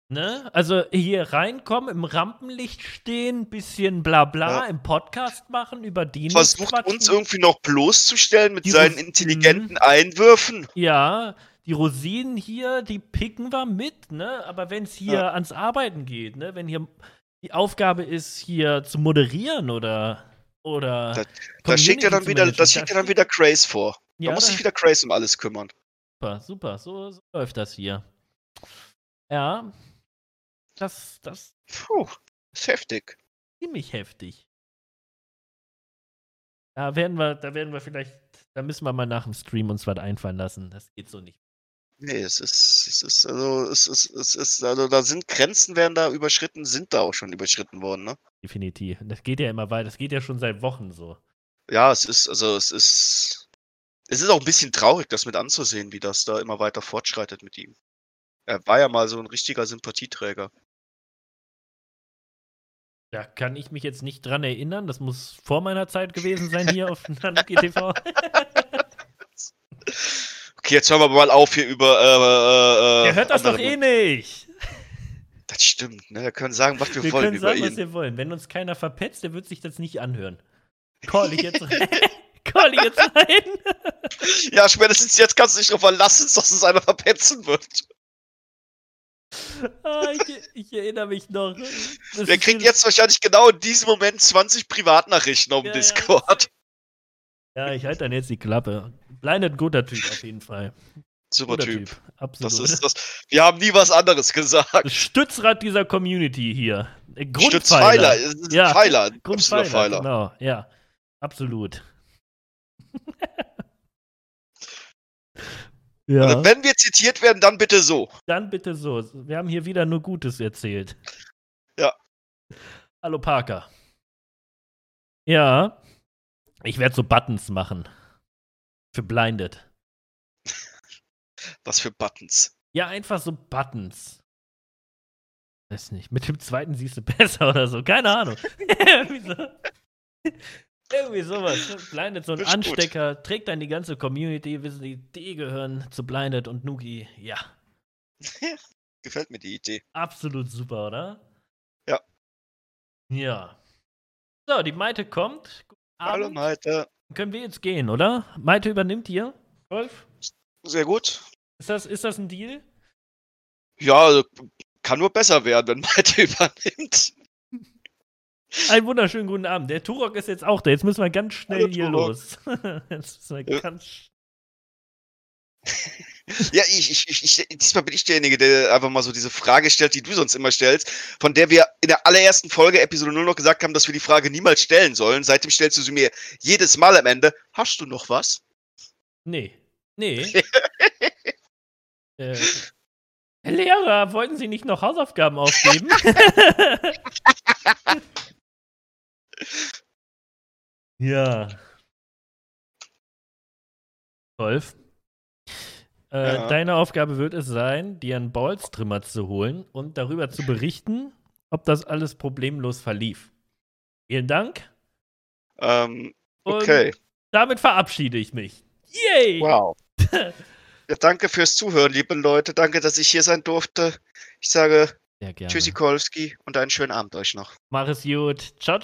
Ne? Also hier reinkommen, im Rampenlicht stehen, bisschen bla bla Ja. im Podcast machen, über Dinos Versucht quatschen. uns irgendwie noch bloßzustellen mit Die seinen intelligenten Einwürfen. Ja, die Rosinen hier, die picken wir mit, ne? Aber wenn es hier Ja. ans Arbeiten geht, ne? Wenn hier die Aufgabe ist, hier zu moderieren oder oder Da- Da schickt er dann wieder, das schickt er dann wieder Craze vor. ja, da muss sich wieder Craze um alles kümmern. Super, super, so, so läuft das hier. Ja, das, das ist Puh, ist heftig. ziemlich heftig. Da werden wir, da werden wir vielleicht, da müssen wir mal nach dem Stream uns was einfallen lassen. Das geht so nicht. Nee, es ist, es ist, also, es ist, es ist, also, da sind Grenzen werden da überschritten, sind da auch schon überschritten worden, ne? Definitiv. Das geht ja immer weiter. Das geht ja schon seit Wochen so. Ja, es ist, also, es ist, es ist auch ein bisschen traurig, das mit anzusehen, wie das da immer weiter fortschreitet mit ihm. Er war ja mal so ein richtiger Sympathieträger. Da kann ich mich jetzt nicht dran erinnern. Das muss vor meiner Zeit gewesen sein hier auf <laughs> Nanuki TV. <laughs> <laughs> Okay, jetzt hören wir mal auf hier über, äh, äh, Ihr hört das doch eh nicht. Das stimmt, ne? Wir können sagen, was wir, Wir wollen können über sagen, was ihn. wir wollen. Wenn uns keiner verpetzt, der wird sich das nicht anhören. Call ich jetzt rein. <laughs> Call ich jetzt rein. <laughs> Ja, spätestens jetzt kannst du dich darauf verlassen, dass es einer verpetzen wird. <laughs> Ah, ich, ich erinnere mich noch. Das kriegt so- jetzt wahrscheinlich genau in diesem Moment 20 Privatnachrichten auf dem Ja, ja, Discord. Ja, ich halte dann jetzt die Klappe. Blinded, guter Typ auf jeden Fall. Super Guter Typ. Absolut. Das ist das. Wir haben nie was anderes gesagt. Das Stützrad dieser Community hier. Stützpfeiler. Grundpfeiler. Ein Ja, Pfeiler. ein Grundpfeiler, absoluter Pfeiler. genau. Ja, absolut. <laughs> ja, Also wenn wir zitiert werden, dann bitte so. dann bitte so. Wir haben hier wieder nur Gutes erzählt. Ja. Hallo Parker. Ja, ich werde so Buttons machen. Für Blinded. Was für Buttons. Ja, einfach so Buttons. Weiß nicht. Mit dem zweiten siehst du besser <laughs> oder so. Keine Ahnung. <laughs> Irgendwie so. Irgendwie sowas. Blinded, so ein ist gut. Anstecker, trägt dann die ganze Community, wissen die, die gehören zu Blinded und Nuki. Ja, <laughs> Gefällt mir die Idee. absolut super, oder? Ja. Ja. So, die Maite kommt. Guten Hallo Abend. Maite. Können wir jetzt gehen, oder? Maite übernimmt hier. Wolf? Sehr gut. Ist das, ist das ein Deal? Ja, also, kann nur besser werden, wenn Maite <laughs> übernimmt. Einen wunderschönen guten Abend. Der Turok ist jetzt auch da. Jetzt müssen wir ganz schnell Hallo, hier Turok. los. <laughs> jetzt müssen wir Ja. ganz <laughs> Ja, ich, ich, ich, diesmal bin ich derjenige, der einfach mal so diese Frage stellt, die du sonst immer stellst, von der wir in der allerersten Folge Episode 0 noch gesagt haben, dass wir die Frage niemals stellen sollen. Seitdem stellst du sie mir jedes Mal am Ende. Hast du noch was? Nee. Nee. <laughs> äh, Herr Lehrer, wollten Sie nicht noch Hausaufgaben aufgeben? <laughs> ja. Wolf. Äh, Ja. Deine Aufgabe wird es sein, dir einen Ballstrimmer zu holen und darüber zu berichten, ob das alles problemlos verlief. Vielen Dank. Ähm, Und okay. damit verabschiede ich mich. Yay! Wow. <laughs> Ja, danke fürs Zuhören, liebe Leute. Danke, dass ich hier sein durfte. Ich sage Sehr gerne. Tschüssikowski und einen schönen Abend euch noch. Mach es gut. Ciao, ciao.